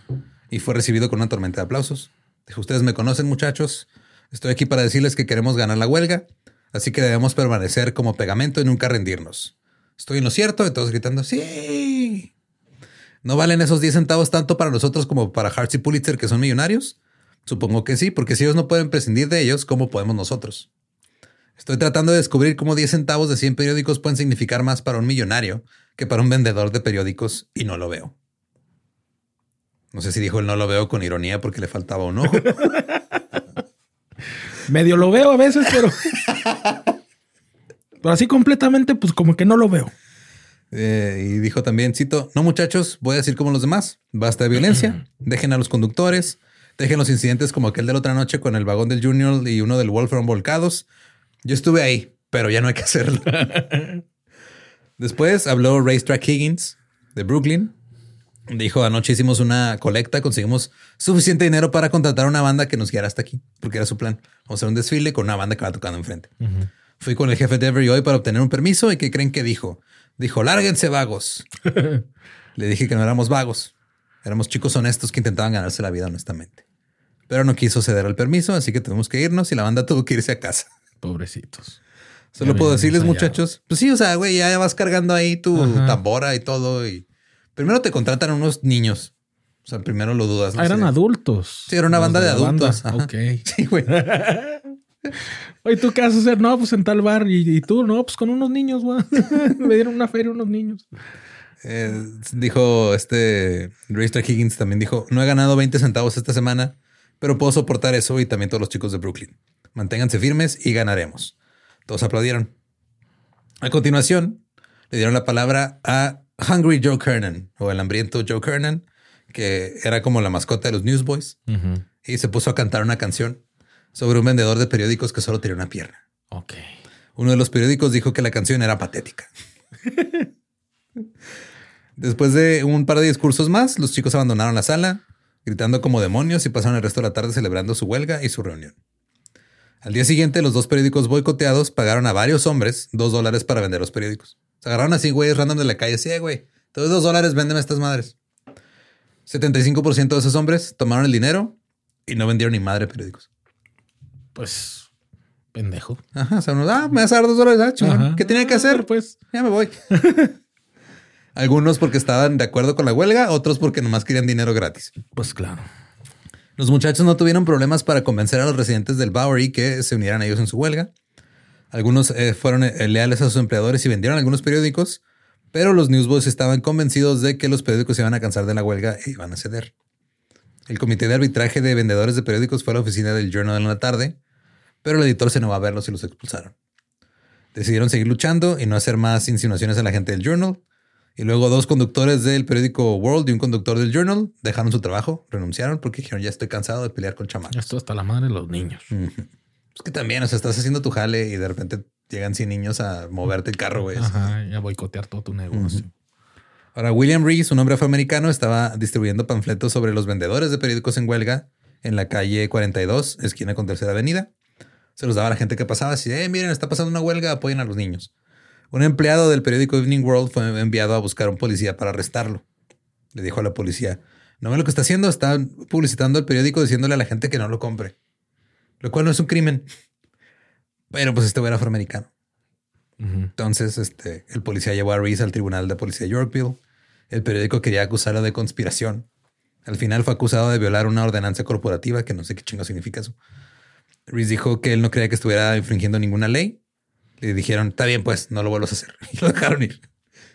y fue recibido con una tormenta de aplausos. Dijo, ustedes me conocen muchachos, estoy aquí para decirles que queremos ganar la huelga, así que debemos permanecer como pegamento y nunca rendirnos. Estoy en lo cierto y todos gritando, sí. ¿No valen esos 10 centavos tanto para nosotros como para Hartz y Pulitzer, que son millonarios? Supongo que sí, porque si ellos no pueden prescindir de ellos, ¿cómo podemos nosotros? Estoy tratando de descubrir cómo 10 centavos de 100 periódicos pueden significar más para un millonario que para un vendedor de periódicos y no lo veo. No sé si dijo el no lo veo con ironía porque le faltaba un ojo. Medio lo veo a veces, pero. pero así completamente, pues como que no lo veo. Eh, y dijo también, cito, no muchachos, voy a decir como los demás, basta de violencia, dejen a los conductores, dejen los incidentes como aquel de la otra noche con el vagón del Junior y uno del Wolfram volcados. Yo estuve ahí, pero ya no hay que hacerlo. Después habló Racetrack Higgins de Brooklyn. Dijo, anoche hicimos una colecta, conseguimos suficiente dinero para contratar una banda que nos guiara hasta aquí, porque era su plan. Vamos a hacer un desfile con una banda que va tocando enfrente. Fui con el jefe de Every hoy para obtener un permiso y ¿qué creen que dijo? Dijo, lárguense vagos. Le dije que no éramos vagos. Éramos chicos honestos que intentaban ganarse la vida honestamente. Pero no quiso ceder al permiso, así que tuvimos que irnos y la banda tuvo que irse a casa. Pobrecitos. Solo Ya puedo decirles, ensayado. muchachos, pues sí, o sea, güey, ya vas cargando ahí tu Ajá. tambora y todo. Y primero te contratan unos niños. O sea, primero lo dudas. ¿no? Ah, eran adultos. Sí, era una banda de adultos. Ok. Sí, güey. Oye, ¿tú qué vas a hacer? No, pues en tal bar. Y, y tú, no, pues con unos niños, güey. Me dieron una feria unos niños. Eh, dijo este Racetrack Higgins también dijo: No he ganado 20 centavos esta semana, pero puedo soportar eso y también todos los chicos de Brooklyn. Manténganse firmes y ganaremos. Todos aplaudieron. A continuación, le dieron la palabra a Hungry Joe Kernan o el hambriento Joe Kernan, que era como la mascota de los Newsboys, y se puso a cantar una canción sobre un vendedor de periódicos que solo tenía una pierna. Ok. Uno de los periódicos dijo que la canción era patética. Después de un par de discursos más, los chicos abandonaron la sala, gritando como demonios y pasaron el resto de la tarde celebrando su huelga y su reunión. Al día siguiente, los dos periódicos boicoteados pagaron a varios hombres dos dólares para vender los periódicos. Se agarraron así, güeyes random de la calle. Sí, güey, te doy dos dólares, véndeme estas madres. 75% de esos hombres tomaron el dinero y no vendieron ni madre periódicos. Pues, pendejo. Ajá, o sea, uno, ah, me vas a dar dos dólares, ah, chingón. ¿Qué tenía que hacer? Pues, Ya me voy. Algunos porque estaban de acuerdo con la huelga, otros porque nomás querían dinero gratis. pues claro. Los muchachos no tuvieron problemas para convencer a los residentes del Bowery que se unieran a ellos en su huelga. Algunos eh, fueron eh, leales a sus empleadores y vendieron algunos periódicos, pero los newsboys estaban convencidos de que los periódicos se iban a cansar de la huelga e iban a ceder. El comité de arbitraje de vendedores de periódicos fue a la oficina del Journal en la tarde, pero el editor se negó a verlos y los expulsaron. Decidieron seguir luchando y no hacer más insinuaciones a la gente del Journal. Y luego dos conductores del periódico World y un conductor del Journal dejaron su trabajo, renunciaron porque dijeron ya estoy cansado de pelear con chamacos. Esto hasta la madre de los niños. Es que también, o sea, estás haciendo tu jale y de repente llegan 100 niños a moverte el carro, güey. Ajá, y a boicotear todo tu negocio. Ahora, William Reese, un hombre afroamericano, estaba distribuyendo panfletos sobre los vendedores de periódicos en huelga en la calle 42, esquina con Tercera Avenida. Se los daba a la gente que pasaba así, eh, miren, está pasando una huelga, apoyen a los niños. Un empleado del periódico Evening World fue enviado a buscar a un policía para arrestarlo. Le dijo a la policía, no ve lo que está haciendo, está publicitando el periódico diciéndole a la gente que no lo compre. Lo cual no es un crimen. Pero pues este era afroamericano. Entonces, este, el policía llevó a Reese al tribunal de policía de Yorkville. El periódico quería acusarlo de conspiración. Al final fue acusado de violar una ordenanza corporativa, que no sé qué chingo significa eso. Reese dijo que él no creía que estuviera infringiendo ninguna ley. Le dijeron, está bien, pues no lo vuelvas a hacer. Y lo dejaron ir.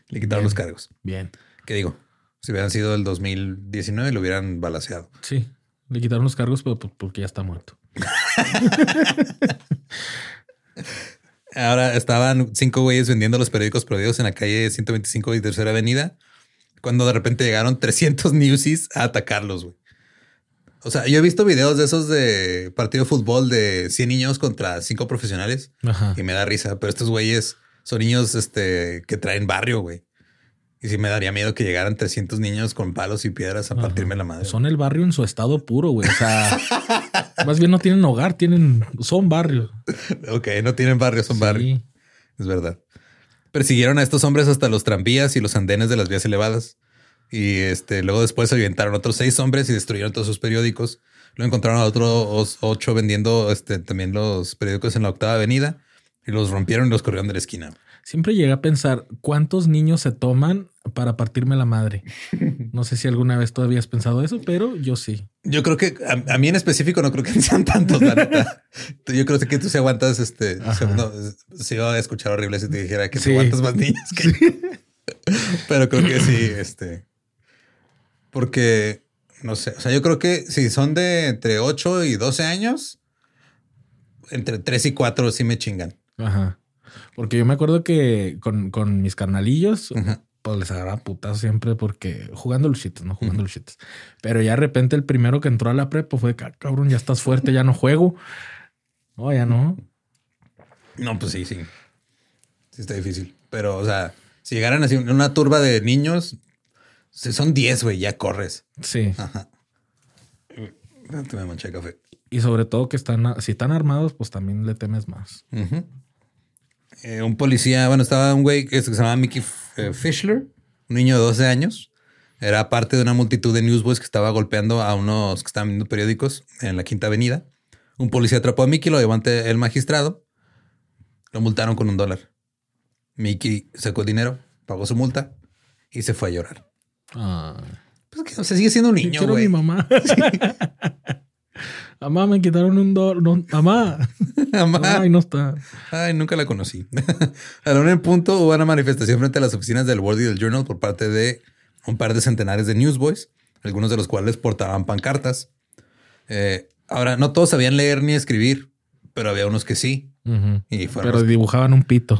Le quitaron Bien. los cargos. Bien. ¿Qué digo? Si hubieran sido el 2019, lo hubieran balaseado. Sí. Le quitaron los cargos, pero porque ya está muerto. Ahora estaban cinco güeyes vendiendo los periódicos prohibidos en la calle 125 y Tercera Avenida, cuando de repente llegaron 300 newsies a atacarlos, güey. O sea, yo he visto videos de esos de partido de fútbol de 100 niños contra 5 profesionales Ajá. y me da risa, pero estos güeyes son niños este, que traen barrio, güey. Y sí me daría miedo que llegaran 300 niños con palos y piedras a Ajá. partirme la madre. Son el barrio en su estado puro, güey. O sea, más bien no tienen hogar, tienen, son barrio. Ok, no tienen barrio, son Sí. barrio. Es verdad. Persiguieron a estos hombres hasta los tranvías y los andenes de las vías elevadas. Y este, luego después se aventaron otros seis hombres y destruyeron todos sus periódicos. Luego encontraron a otros ocho vendiendo este, también los periódicos en la octava avenida y los rompieron y los corrieron de la esquina. Siempre llegué a pensar cuántos niños se toman para partirme la madre. No sé si alguna vez todavía has pensado eso, pero yo sí. Yo creo que a, mí en específico no creo que sean tantos, la neta. Yo creo que tú se aguantas, este, se, iba a escuchar horrible si te dijera que te aguantas más niños que... Pero creo que sí, este, porque no sé, o sea, yo creo que si son de entre 8 y 12 años, entre 3 y 4 sí me chingan. Ajá. Porque yo me acuerdo que con, con mis carnalillos, pues les agarraba putas siempre porque jugando luchitas, no jugando luchitas. Pero ya de repente el primero que entró a la prepa fue, ah, cabrón, ya estás fuerte, ya no juego. No, ya no. No, pues sí, sí. Sí está difícil. Pero, o sea, si llegaran así una turba de niños, si son 10, güey, ya corres. Sí. Ajá. Te me café. Y sobre todo que están, si están armados, pues también le temes más. Eh, un policía, bueno, estaba un güey que se llamaba Mickey eh, Fischler, un niño de 12 años. Era parte de una multitud de newsboys que estaba golpeando a unos que estaban viendo periódicos en la Quinta Avenida. Un policía atrapó a Mickey, lo llevó ante el magistrado. Lo multaron con un dólar. Mickey sacó el dinero, pagó su multa y se fue a llorar. Ah. Pues que se sigue siendo un niño, güey. mi mamá. mamá, me quitaron un dólar. mamá. mamá. Ay, no está. Ay, nunca la conocí. a la un punto hubo una manifestación frente a las oficinas del World y del Journal por parte de un par de centenares de newsboys, algunos de los cuales portaban pancartas. Eh, ahora, no todos sabían leer ni escribir, pero había unos que sí. y pero dibujaban un pito.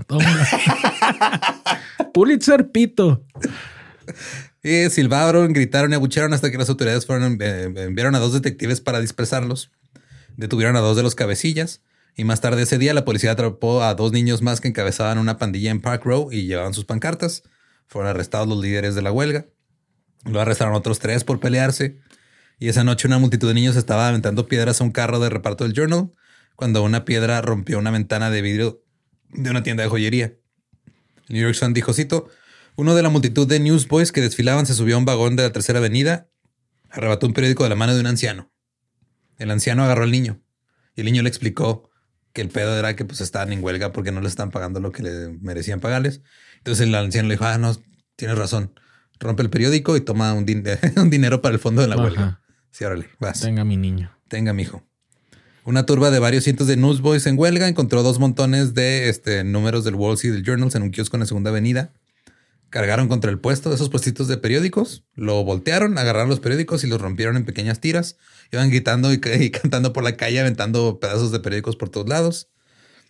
Pulitzer pito. Y silbaron, gritaron y abuchearon hasta que las autoridades fueron, eh, enviaron a dos detectives para dispersarlos. Detuvieron a dos de los cabecillas. Y más tarde ese día la policía atrapó a dos niños más que encabezaban una pandilla en Park Row y llevaban sus pancartas. Fueron arrestados los líderes de la huelga. Lo arrestaron otros tres por pelearse. Y esa noche una multitud de niños estaba aventando piedras a un carro de reparto del Journal cuando una piedra rompió una ventana de vidrio de una tienda de joyería. New York Sun dijo, cito, uno de la multitud de newsboys que desfilaban se subió a un vagón de la tercera avenida, arrebató un periódico de la mano de un anciano. El anciano agarró al niño y el niño le explicó que el pedo era que pues estaban en huelga porque no le estaban pagando lo que le merecían pagarles. Entonces el anciano le dijo, ah, no, tienes razón. Rompe el periódico y toma un, dinero para el fondo de la huelga. Sí, órale, vas. Tenga mi niño. Tenga mi hijo. Una turba de varios cientos de newsboys en huelga encontró dos montones de este, números del Wall Street Journals en un kiosco en la segunda avenida cargaron contra el puesto de esos puestitos de periódicos, lo voltearon, agarraron los periódicos y los rompieron en pequeñas tiras. Iban gritando y, cantando por la calle, aventando pedazos de periódicos por todos lados.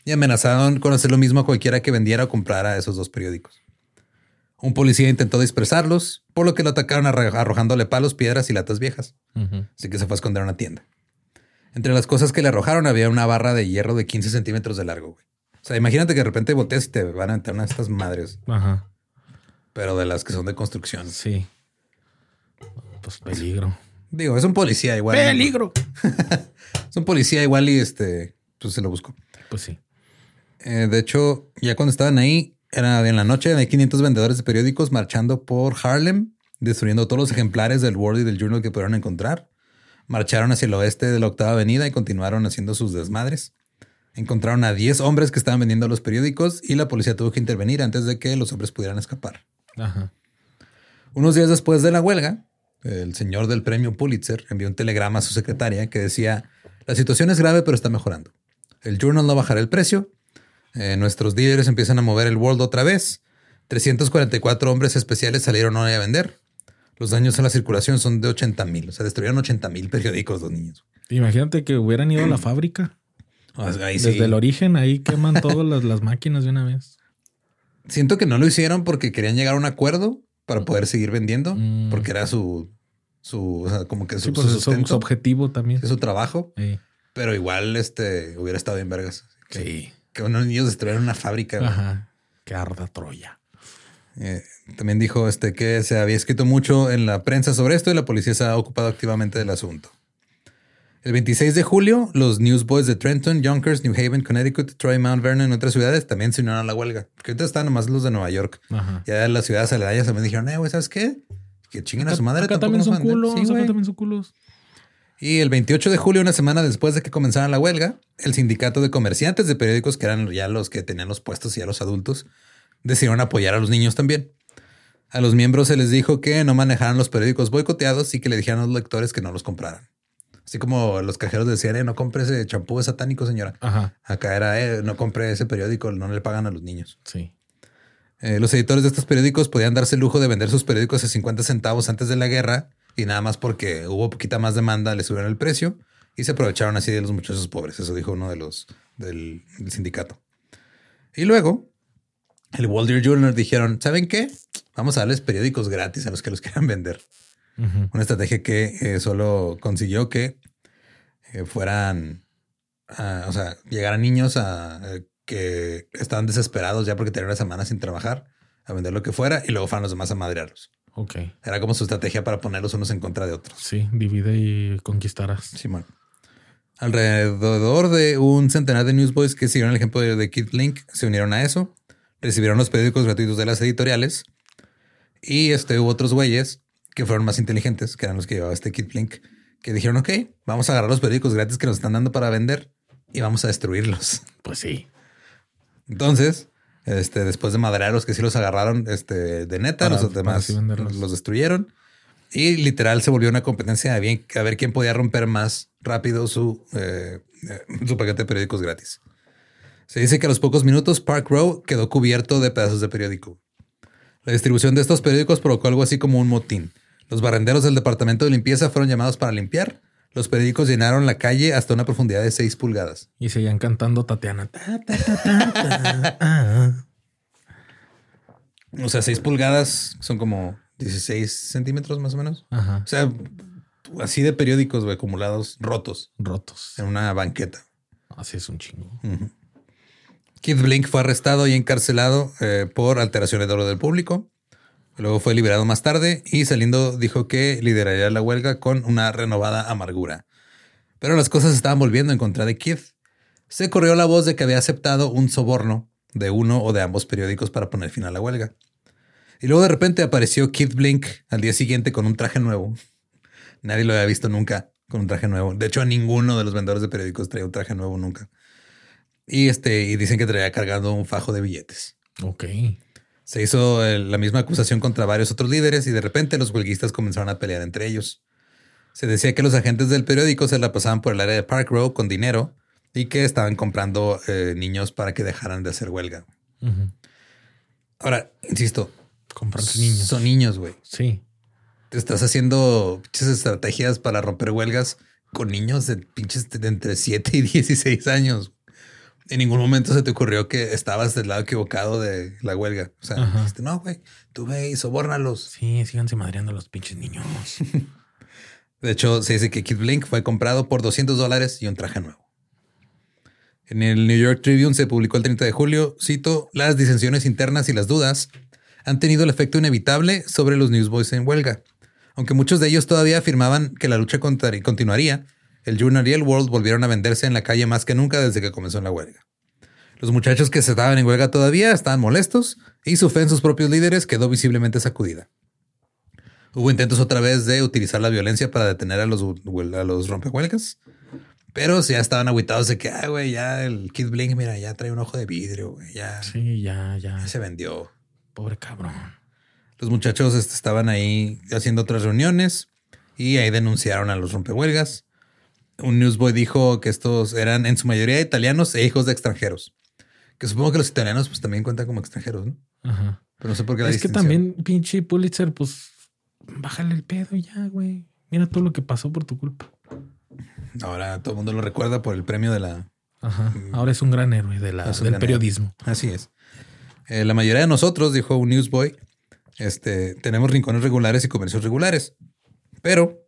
Y amenazaron con hacer lo mismo a cualquiera que vendiera o comprara esos dos periódicos. Un policía intentó dispersarlos, por lo que lo atacaron arrojándole palos, piedras y latas viejas. Así que se fue a esconder a una tienda. Entre las cosas que le arrojaron había una barra de hierro de 15 centímetros de largo. O sea, imagínate que de repente volteas y te van a meter una de estas madres. Ajá pero de las que son de construcción. Sí. Pues peligro. Digo, es un policía igual. Peligro. es un policía igual y este, pues se lo busco. Pues sí. Eh, de hecho, ya cuando estaban ahí, era en la noche, hay 500 vendedores de periódicos marchando por Harlem, destruyendo todos los ejemplares del World y del Journal que pudieron encontrar. Marcharon hacia el oeste de la octava avenida y continuaron haciendo sus desmadres. Encontraron a 10 hombres que estaban vendiendo los periódicos y la policía tuvo que intervenir antes de que los hombres pudieran escapar. Unos días después de la huelga, el señor del premio Pulitzer envió un telegrama a su secretaria que decía, la situación es grave pero está mejorando. El journal no bajará el precio. Eh, nuestros líderes empiezan a mover el world otra vez. 344 hombres especiales salieron hoy a vender. Los daños a la circulación son de 80 mil. O sea, destruyeron 80 mil periódicos los niños. Imagínate que hubieran ido a la fábrica. Desde el origen ahí queman todas las máquinas de una vez. Siento que no lo hicieron porque querían llegar a un acuerdo para poder seguir vendiendo, mm. porque era su, su, o sea, como que su, pues, su, objetivo también. Es su trabajo. Pero igual este hubiera estado en vergas. sí. Que unos niños destruyeran una fábrica. Ajá. Que arda Troya. Eh, también dijo este que se había escrito mucho en la prensa sobre esto y la policía se ha ocupado activamente del asunto. El 26 de julio, los Newsboys de Trenton, Yonkers, New Haven, Connecticut, Troy, Mount Vernon y otras ciudades también se unieron a la huelga. Porque ahorita están nomás los de Nueva York. Ya en las ciudades aledañas también dijeron, eh, güey, ¿sabes qué? Que chinguen a su madre. Acá también son culos. Sí, acá también son culos. Y el 28 de julio, una semana después de que comenzara la huelga, el sindicato de comerciantes de periódicos, que eran ya los que tenían los puestos y ya los adultos, decidieron apoyar a los niños también. A los miembros se les dijo que no manejaran los periódicos boicoteados y que le dijeran a los lectores que no los compraran. Así como los cajeros decían, eh, no compre ese champú es satánico, señora. Ajá. Acá era, eh, no compre ese periódico, no le pagan a los niños. Sí. Eh, los editores de estos periódicos podían darse el lujo de vender sus periódicos a 50 centavos antes de la guerra y nada más porque hubo poquita más demanda le subieron el precio y se aprovecharon así de los muchachos pobres. Eso dijo uno de los del, del sindicato. Y luego el Wall Street Journal dijeron, ¿saben qué? Vamos a darles periódicos gratis a los que los quieran vender. Una estrategia que eh, solo consiguió que eh, fueran, a- o sea, llegaran niños a, eh, que estaban desesperados ya porque tenían una semana sin trabajar, a vender lo que fuera y luego fueran los demás a madrearlos. Ok. Era como su estrategia para ponerlos unos en contra de otros. Sí, divide y conquistarás. Simón. Alrededor de un centenar de newsboys que siguieron el ejemplo de, de Kid Blink se unieron a eso, recibieron los periódicos gratuitos de las editoriales y este, hubo otros güeyes que fueron más inteligentes, que eran los que llevaba este Kid Blink, que dijeron, ok, vamos a agarrar los periódicos gratis que nos están dando para vender y vamos a destruirlos. Pues sí. Entonces, este, después de madrear los que sí los agarraron este, de neta, Para- los demás los destruyeron. Y literal se volvió una competencia de bien, a ver quién podía romper más rápido su, eh, eh, su paquete de periódicos gratis. Se dice que a los pocos minutos Park Row quedó cubierto de pedazos de periódico. La distribución de estos periódicos provocó algo así como un motín. Los barrenderos del departamento de limpieza fueron llamados para limpiar. Los periódicos llenaron la calle hasta una profundidad de 6 pulgadas. Y seguían cantando Tatiana. Ta, ta, ta, ta, ta. O sea, 6 pulgadas son como 16 centímetros más o menos. Ajá. O sea, así de periódicos acumulados, rotos Rotos. en una banqueta. Así es un chingo. Keith Blink fue arrestado y encarcelado eh, por alteración del orden del público. Luego fue liberado más tarde y saliendo dijo que lideraría la huelga con una renovada amargura. Pero las cosas estaban volviendo en contra de Keith. Se corrió la voz de que había aceptado un soborno de uno o de ambos periódicos para poner fin a la huelga. Y luego de repente apareció Keith Blink al día siguiente con un traje nuevo. Nadie lo había visto nunca con un traje nuevo. De hecho, ninguno de los vendedores de periódicos traía un traje nuevo nunca. Y este, y dicen que traía cargando un fajo de billetes. Ok. Se hizo eh, la misma acusación contra varios otros líderes y de repente los huelguistas comenzaron a pelear entre ellos. Se decía que los agentes del periódico se la pasaban por el área de Park Row con dinero y que estaban comprando eh, niños para que dejaran de hacer huelga. Ahora, insisto, Comprar niños. son niños, güey. Sí. Te estás haciendo pinches estrategias para romper huelgas con niños de pinches de entre 7 y 16 años. En ningún momento se te ocurrió que estabas del lado equivocado de la huelga. O sea, dijiste, no, güey, tú ve y sobórnalos. Sí, síganse madreando los pinches niños. De hecho, se dice que Kid Blink fue comprado por 200 dólares y un traje nuevo. En el New York Tribune se publicó el 30 de julio, cito, las disensiones internas y las dudas han tenido el efecto inevitable sobre los newsboys en huelga. Aunque muchos de ellos todavía afirmaban que la lucha continuaría, el Journal y el World volvieron a venderse en la calle más que nunca desde que comenzó la huelga. Los muchachos que se estaban en huelga todavía estaban molestos y su fe en sus propios líderes quedó visiblemente sacudida. Hubo intentos otra vez de utilizar la violencia para detener a los, a los rompehuelgas, pero ya estaban aguitados de que, ah, güey, ya el Kid Blink, mira, ya trae un ojo de vidrio, güey, ya, Sí, ya, ya. ya se vendió. Pobre cabrón. Los muchachos este, estaban ahí haciendo otras reuniones y ahí denunciaron a los rompehuelgas. Un newsboy dijo que estos eran en su mayoría italianos e hijos de extranjeros. Que supongo que los italianos pues también cuentan como extranjeros, ¿no? Ajá. Pero no sé por qué la Es que también, pinche Pulitzer, pues bájale el pedo y ya, güey. Mira todo lo que pasó por tu culpa. Ahora todo el mundo lo recuerda por el premio de la... Ajá. Ahora es un gran héroe de la, del periodismo. Así es. Eh, la mayoría de nosotros, dijo un newsboy, este, tenemos rincones regulares y comercios regulares. Pero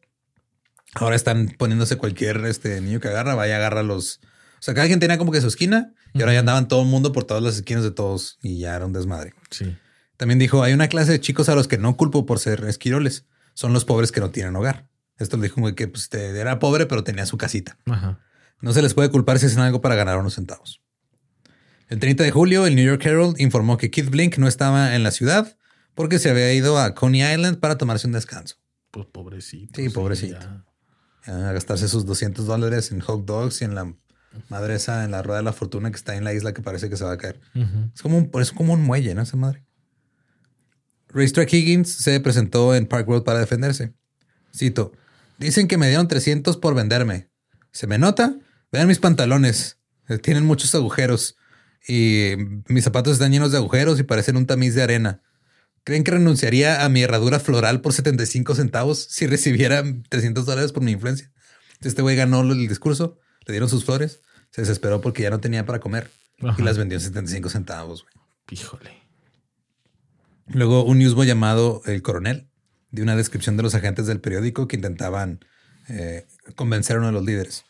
ahora están poniéndose cualquier este, niño que agarra, vaya, agarra los... O sea, cada quien tenía como que su esquina y ahora ya andaban todo el mundo por todas las esquinas de todos y ya era un desmadre. Sí. También dijo, hay una clase de chicos a los que no culpo por ser esquiroles. Son los pobres que no tienen hogar. Esto le dijo un güey que pues, era pobre, pero tenía su casita. Ajá. No se les puede culpar si hacen algo para ganar unos centavos. El 30 de julio, el New York Herald informó que Keith Blink no estaba en la ciudad porque se había ido a Coney Island para tomarse un descanso, Pues pobrecito. Sí, pobrecito. ya. A gastarse sus 200 dólares en hot dogs y en la madre esa en la rueda de la fortuna que está en la isla que parece que se va a caer. Es como un, es como un muelle, ¿no? Esa madre. Racetrack Higgins se presentó en Park Road para defenderse. Cito, dicen que me dieron 300 por venderme. ¿Se me nota? Vean mis pantalones. Eh, tienen muchos agujeros y mis zapatos están llenos de agujeros y parecen un tamiz de arena. ¿Creen que renunciaría a mi herradura floral por 75 centavos si recibiera 300 dólares por mi influencia? Este güey ganó el discurso, le dieron sus flores, se desesperó porque ya no tenía para comer y las vendió en 75 centavos. Híjole. Luego un newsboy llamado El Coronel dio una descripción de los agentes del periódico que intentaban eh, convencer a uno de los líderes.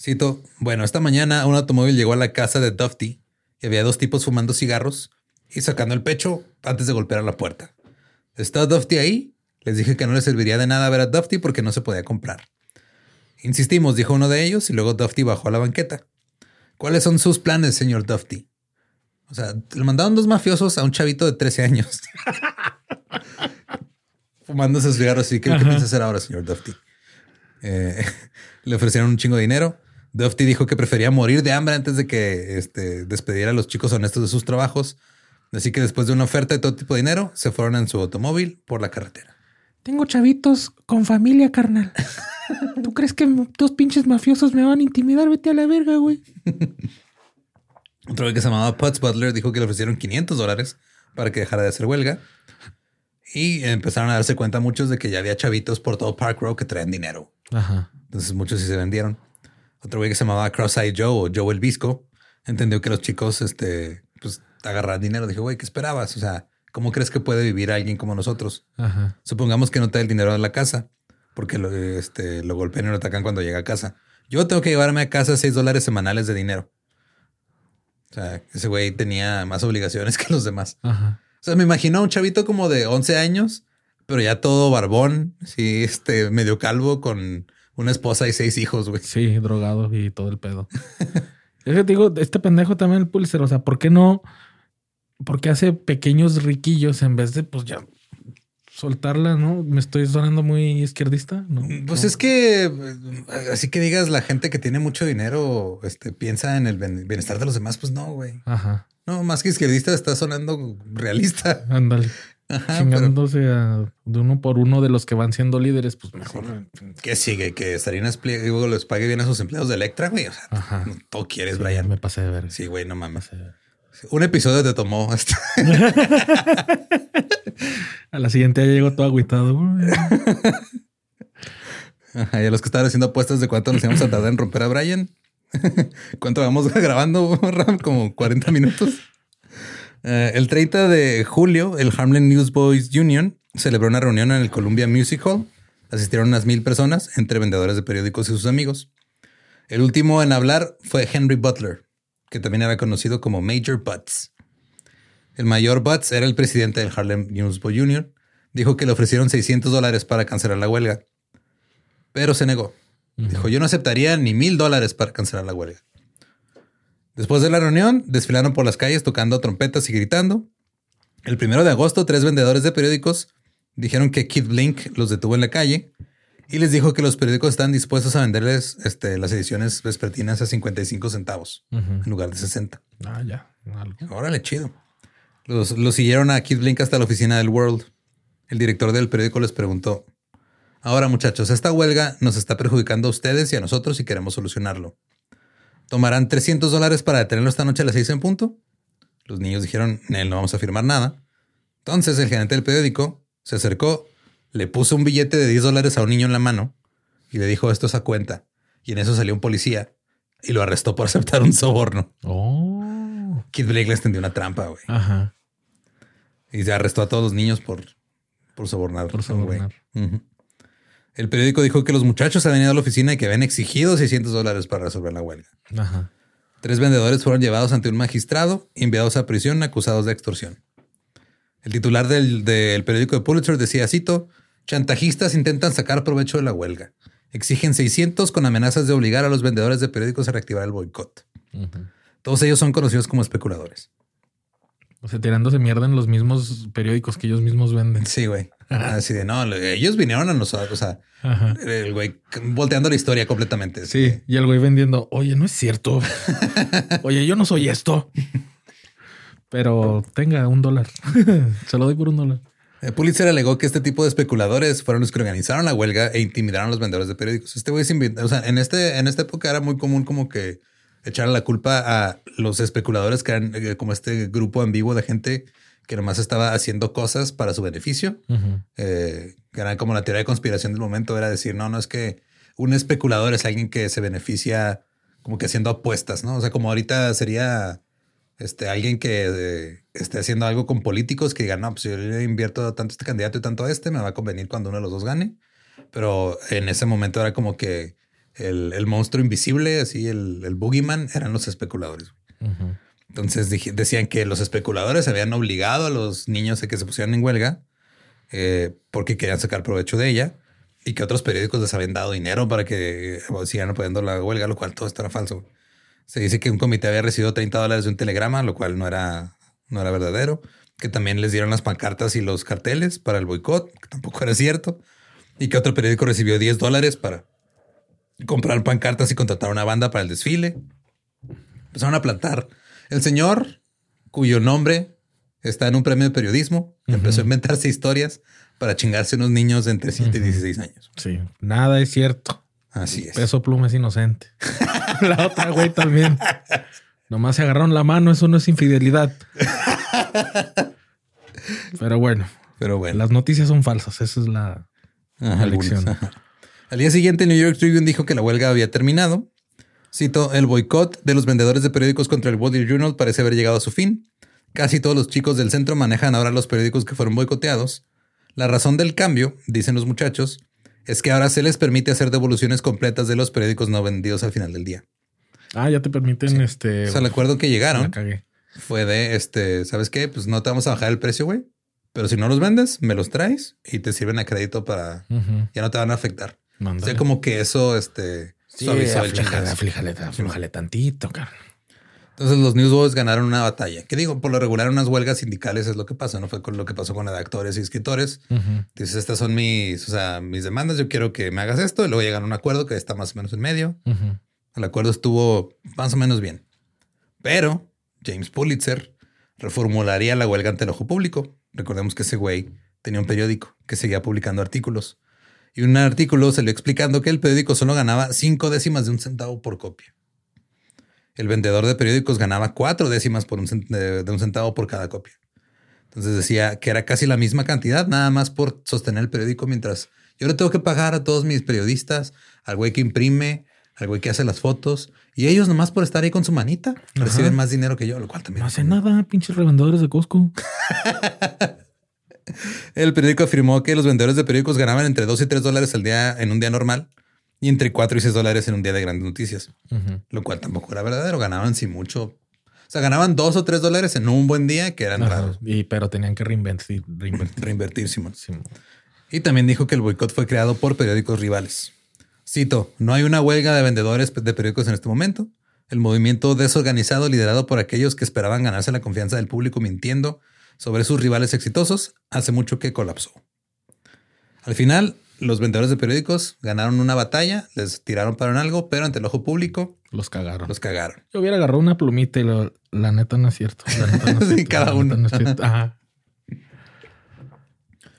Cito, bueno, esta mañana un automóvil llegó a la casa de Dufty y había dos tipos fumando cigarros y sacando el pecho antes de golpear la puerta. ¿Está Dufty ahí? Les dije que no les serviría de nada ver a Dufty porque no se podía comprar. Insistimos, dijo uno de ellos, y luego Dufty bajó a la banqueta. ¿Cuáles son sus planes, señor Dufty? O sea, le mandaron dos mafiosos a un chavito de 13 años. Fumando esos cigarros. ¿Y qué, qué piensa hacer ahora, señor Dufty? Eh, le ofrecieron un chingo de dinero. Dufty dijo que prefería morir de hambre antes de que este, despediera a los chicos honestos de sus trabajos. Así que después de una oferta de todo tipo de dinero, se fueron en su automóvil por la carretera. Tengo chavitos con familia, carnal. ¿Tú crees que dos pinches mafiosos me van a intimidar? Vete a la verga, güey. Otro güey que se llamaba Putz Butler dijo que le ofrecieron 500 dólares para que dejara de hacer huelga. Y empezaron a darse cuenta muchos de que ya había chavitos por todo Park Row que traían dinero. Ajá. Entonces muchos sí se vendieron. Otro güey que se llamaba Cross-Eyed Joe o Joe el Visco entendió que los chicos este, pues, agarrar dinero. Dije, güey, ¿qué esperabas? O sea, ¿cómo crees que puede vivir alguien como nosotros? Ajá. Supongamos que no te da el dinero a la casa porque lo, este, lo golpean y lo atacan cuando llega a casa. Yo tengo que llevarme a casa 6 dólares semanales de dinero. O sea, ese güey tenía más obligaciones que los demás. Ajá. O sea, me imagino a un chavito como de 11 años, pero ya todo barbón, sí, este, medio calvo con una esposa y seis hijos, güey. Sí, drogado y todo el pedo. es que te digo, este pendejo también el Pulitzer, o sea, ¿por qué no? ¿Por qué hace pequeños riquillos en vez de, pues ya, soltarla, ¿no? Me estoy sonando muy izquierdista, ¿no? Pues No. es que, así que digas, la gente que tiene mucho dinero, este, piensa en el bienestar de los demás, pues no, güey. Ajá, No, más que izquierdista está sonando realista. ándale. Ajá, pero Chingándose a- de uno por uno de los que van siendo líderes, pues mejor. ¿qué sigue? Que Salinas Pliego les pague bien a sus empleados de Electra, güey. O sea, Ajá. todo quieres, Sí, Brian. Me pasé de ver. Sí, güey, no mames. pasé de ver. Un episodio te tomó. hasta- A la siguiente ya llegó todo agüitado. Ajá, y a los que estaban haciendo apuestas de cuánto nos íbamos a tardar en romper a Brian. ¿Cuánto vamos grabando, Ram? Como 40 minutos. Eh, el 30 de julio, el Harlem Newsboys Union celebró una reunión en el Columbia Music Hall. Asistieron unas mil personas, entre vendedores de periódicos y sus amigos. El último en hablar fue Henry Butler, que también era conocido como Major Butts. El mayor Butts era el presidente del Harlem Newsboy Union. Dijo que le ofrecieron 600 dólares para cancelar la huelga, pero se negó. Dijo, yo no aceptaría ni mil dólares para cancelar la huelga. Después de la reunión, desfilaron por las calles tocando trompetas y gritando. El primero de agosto, tres vendedores de periódicos dijeron que Kid Blink los detuvo en la calle y les dijo que los periódicos están dispuestos a venderles este, las ediciones vespertinas a 55 centavos en lugar de 60. Ah, ya. Algo. Órale, chido. Los, los siguieron a Kid Blink hasta la oficina del World. El director del periódico les preguntó, ahora muchachos, esta huelga nos está perjudicando a ustedes y a nosotros y queremos solucionarlo. ¿Tomarán 300 dólares para detenerlo esta noche a las 6 en punto? Los niños dijeron, "Nel, no vamos a firmar nada. Entonces el gerente del periódico se acercó, le puso un billete de 10 dólares a un niño en la mano y le dijo, esto es a cuenta. Y en eso salió un policía y lo arrestó por aceptar un soborno. Oh. Kid Blake les tendió una trampa, güey. Ajá. Y se arrestó a todos los niños por, por sobornar. Por sobornar. El periódico dijo que los muchachos habían ido a la oficina y que habían exigido 600 dólares para resolver la huelga. Ajá. Tres vendedores fueron llevados ante un magistrado y enviados a prisión acusados de extorsión. El titular del, del periódico de Pulitzer decía, cito, chantajistas intentan sacar provecho de la huelga. Exigen 600 con amenazas de obligar a los vendedores de periódicos a reactivar el boicot. Todos ellos son conocidos como especuladores. O sea, tirándose mierda en los mismos periódicos que ellos mismos venden. Sí, güey. Así de no, ellos vinieron a nosotros. O sea, el güey volteando la historia completamente. Sí. Y el güey vendiendo, oye, no es cierto. oye, yo no soy esto. Pero tenga un dólar. Se lo doy por un dólar. Eh, Pulitzer alegó que este tipo de especuladores fueron los que organizaron la huelga e intimidaron a los vendedores de periódicos. Este güey o sea, en este, en esta época era muy común como que echar la culpa a los especuladores que eran eh, como este grupo ambiguo de gente que nomás estaba haciendo cosas para su beneficio. Eh, que era como la teoría de conspiración del momento, era decir, no, no es que un especulador es alguien que se beneficia como que haciendo apuestas, ¿no? O sea, como ahorita sería este, alguien que eh, esté haciendo algo con políticos que digan, no, pues yo le invierto tanto a este candidato y tanto a este, me va a convenir cuando uno de los dos gane. Pero en ese momento era como que el, monstruo invisible, así el, el boogeyman, eran los especuladores. Entonces decían que los especuladores habían obligado a los niños a que se pusieran en huelga eh, porque querían sacar provecho de ella y que otros periódicos les habían dado dinero para que sigan apoyando la huelga, lo cual todo esto era falso. Se dice que un comité había recibido 30 dólares de un telegrama, lo cual no era, no era verdadero. Que también les dieron las pancartas y los carteles para el boicot, que tampoco era cierto. Y que otro periódico recibió 10 dólares para comprar pancartas y contratar una banda para el desfile. Empezaron a plantar. El señor, cuyo nombre está en un premio de periodismo, empezó a inventarse historias para chingarse unos niños de entre 7 y 16 años. Sí, nada es cierto. Así es. Peso pluma es inocente. la otra güey también. Nomás se agarraron la mano, eso no es infidelidad. Pero bueno. Pero bueno. Las noticias son falsas. Esa es la, lección. Al día siguiente, New York Tribune dijo que la huelga había terminado. Cito, el boicot de los vendedores de periódicos contra el Body Journal parece haber llegado a su fin. Casi todos los chicos del centro manejan ahora los periódicos que fueron boicoteados. La razón del cambio, dicen los muchachos, es que ahora se les permite hacer devoluciones completas de los periódicos no vendidos al final del día. Ah, ya te permiten este. O sea, el acuerdo que llegaron fue de este, ¿sabes qué? Pues no te vamos a bajar el precio, güey. Pero si no los vendes, me los traes y te sirven a crédito para ya no te van a afectar. O sea, como que eso este sí, suavizó el tantito, carnal. Entonces los Newsboys ganaron una batalla. Que digo, por lo regular unas huelgas sindicales es lo que pasa, no fue con lo que pasó con actores y escritores. Dices, estas son mis, o sea, mis demandas, yo quiero que me hagas esto y luego llegan a un acuerdo que está más o menos en medio. El acuerdo estuvo más o menos bien. Pero James Pulitzer reformularía la huelga ante el ojo público. Recordemos que ese güey tenía un periódico que seguía publicando artículos. Y un artículo salió explicando que el periódico solo ganaba cinco décimas de un centavo por copia el vendedor de periódicos ganaba cuatro décimas por un de, un centavo por cada copia. Entonces decía que era casi la misma cantidad, nada más por sostener el periódico, mientras yo le tengo que pagar a todos mis periodistas, al güey que imprime, al güey que hace las fotos, y ellos nomás por estar ahí con su manita reciben más dinero que yo, lo cual también. No hace nada, pinches revendedores de Costco. el periódico afirmó que los vendedores de periódicos ganaban entre 2 y 3 dólares al día en un día normal y entre 4 y 6 dólares en un día de grandes noticias, lo cual tampoco era verdadero. Ganaban si mucho. O sea, ganaban 2 o 3 dólares en un buen día que eran raros. Y, pero tenían que reinvertir. Reinvertir, Simón. Y también dijo que el boicot fue creado por periódicos rivales. Cito, no hay una huelga de vendedores de periódicos en este momento. El movimiento desorganizado liderado por aquellos que esperaban ganarse la confianza del público mintiendo sobre sus rivales exitosos hace mucho que colapsó. Al final, los vendedores de periódicos ganaron una batalla, les tiraron para en algo, pero ante el ojo público los cagaron. Los cagaron. Yo hubiera agarrado una plumita y la neta no es cierto. La neta no es sí, cada uno.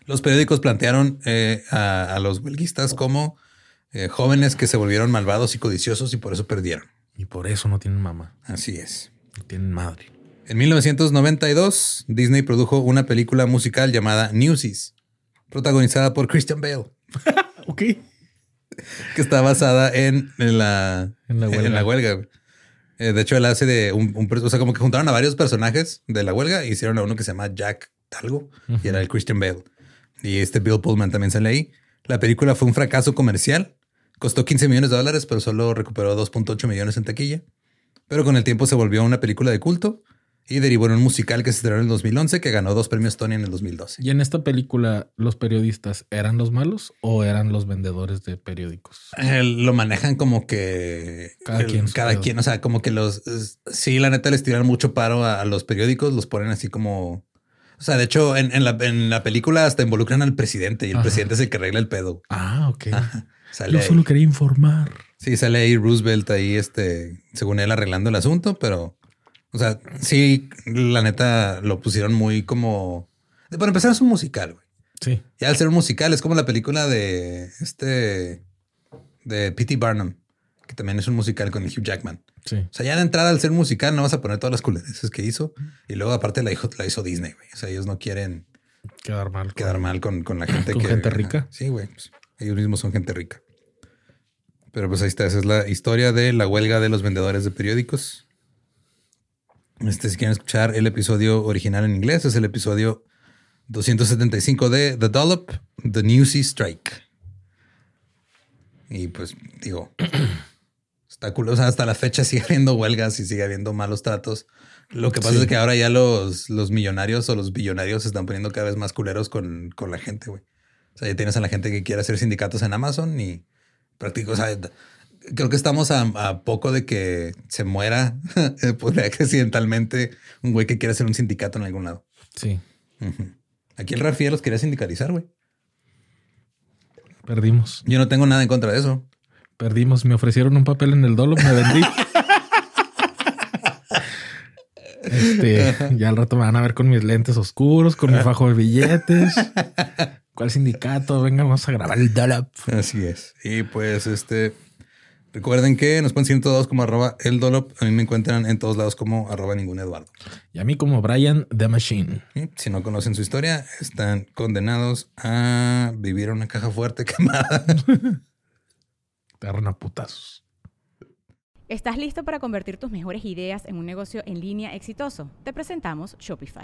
Los periódicos plantearon eh, a, los huelguistas como eh, jóvenes que se volvieron malvados y codiciosos y por eso perdieron. Y por eso no tienen mamá. Así es. No tienen madre. En 1992, Disney produjo una película musical llamada Newsies, protagonizada por Christian Bale. ok. Que está basada en, la, en la huelga. Eh, de hecho, él hace de un, O sea, como que juntaron a varios personajes de la huelga e hicieron a uno que se llama Jack Talgo y era el Christian Bale. Y este Bill Pullman también sale ahí. La película fue un fracaso comercial. Costó 15 millones de dólares, pero solo recuperó 2.8 millones en taquilla. Pero con el tiempo se volvió una película de culto y derivó en un musical que se estrenó en el 2011 que ganó dos premios Tony en el 2012. ¿Y en esta película los periodistas eran los malos o eran los vendedores de periódicos? lo manejan como que cada quien, cada quien, o sea, como que los sí, la neta les tiran mucho paro a, los periódicos, los ponen así como O sea, de hecho, en, la, en la película hasta involucran al presidente y el presidente es el que arregla el pedo. Ah, ok. Yo solo quería informar. Sí, sale ahí Roosevelt ahí, este, según él arreglando el asunto, pero, o sea, sí, la neta lo pusieron muy como, para empezar es un musical, güey. Sí. Y al ser un musical es como la película de este, de P.T. Barnum, que también es un musical con Hugh Jackman. Sí. O sea, ya de entrada al ser musical no vas a poner todas las culereces que hizo. Y luego aparte la hizo, la hizo Disney, güey. O sea, ellos no quieren quedar mal. Quedar mal con, la gente ¿Con gente rica. Sí, güey. Pues, ellos mismos son gente rica. Pero pues ahí está. Esa es la historia de la huelga de los vendedores de periódicos. Este, si quieren escuchar el episodio original en inglés, es el episodio 275 de The Dollop, The Newsy Strike. Y pues digo, está cool. O sea, hasta la fecha sigue habiendo huelgas y sigue habiendo malos tratos. Lo que pasa es que ahora ya los, los millonarios o los billonarios se están poniendo cada vez más culeros con, con la gente, güey. O sea, ya tienes a la gente que quiere hacer sindicatos en Amazon y práctico, o sea, creo que estamos a, poco de que se muera, podría que accidentalmente, un güey que quiere hacer un sindicato en algún lado. Sí. Aquí el Rafael los quería sindicalizar, güey. Perdimos. Yo no tengo nada en contra de eso. Perdimos. Me ofrecieron un papel en el dolo, me vendí. este, ya al rato me van a ver con mis lentes oscuros, con mi fajo de billetes. ¿Cuál sindicato? Venga, vamos a grabar el Dolop. Así es. Y pues este. Recuerden que nos pueden seguir todos como arroba el Dolop. A mí me encuentran en todos lados como arroba ningún Eduardo. Y a mí como Brian The Machine. si no conocen su historia, están condenados a vivir en una caja fuerte quemada. Te agarran a putazos. ¿Estás listo para convertir tus mejores ideas en un negocio en línea exitoso? Te presentamos Shopify.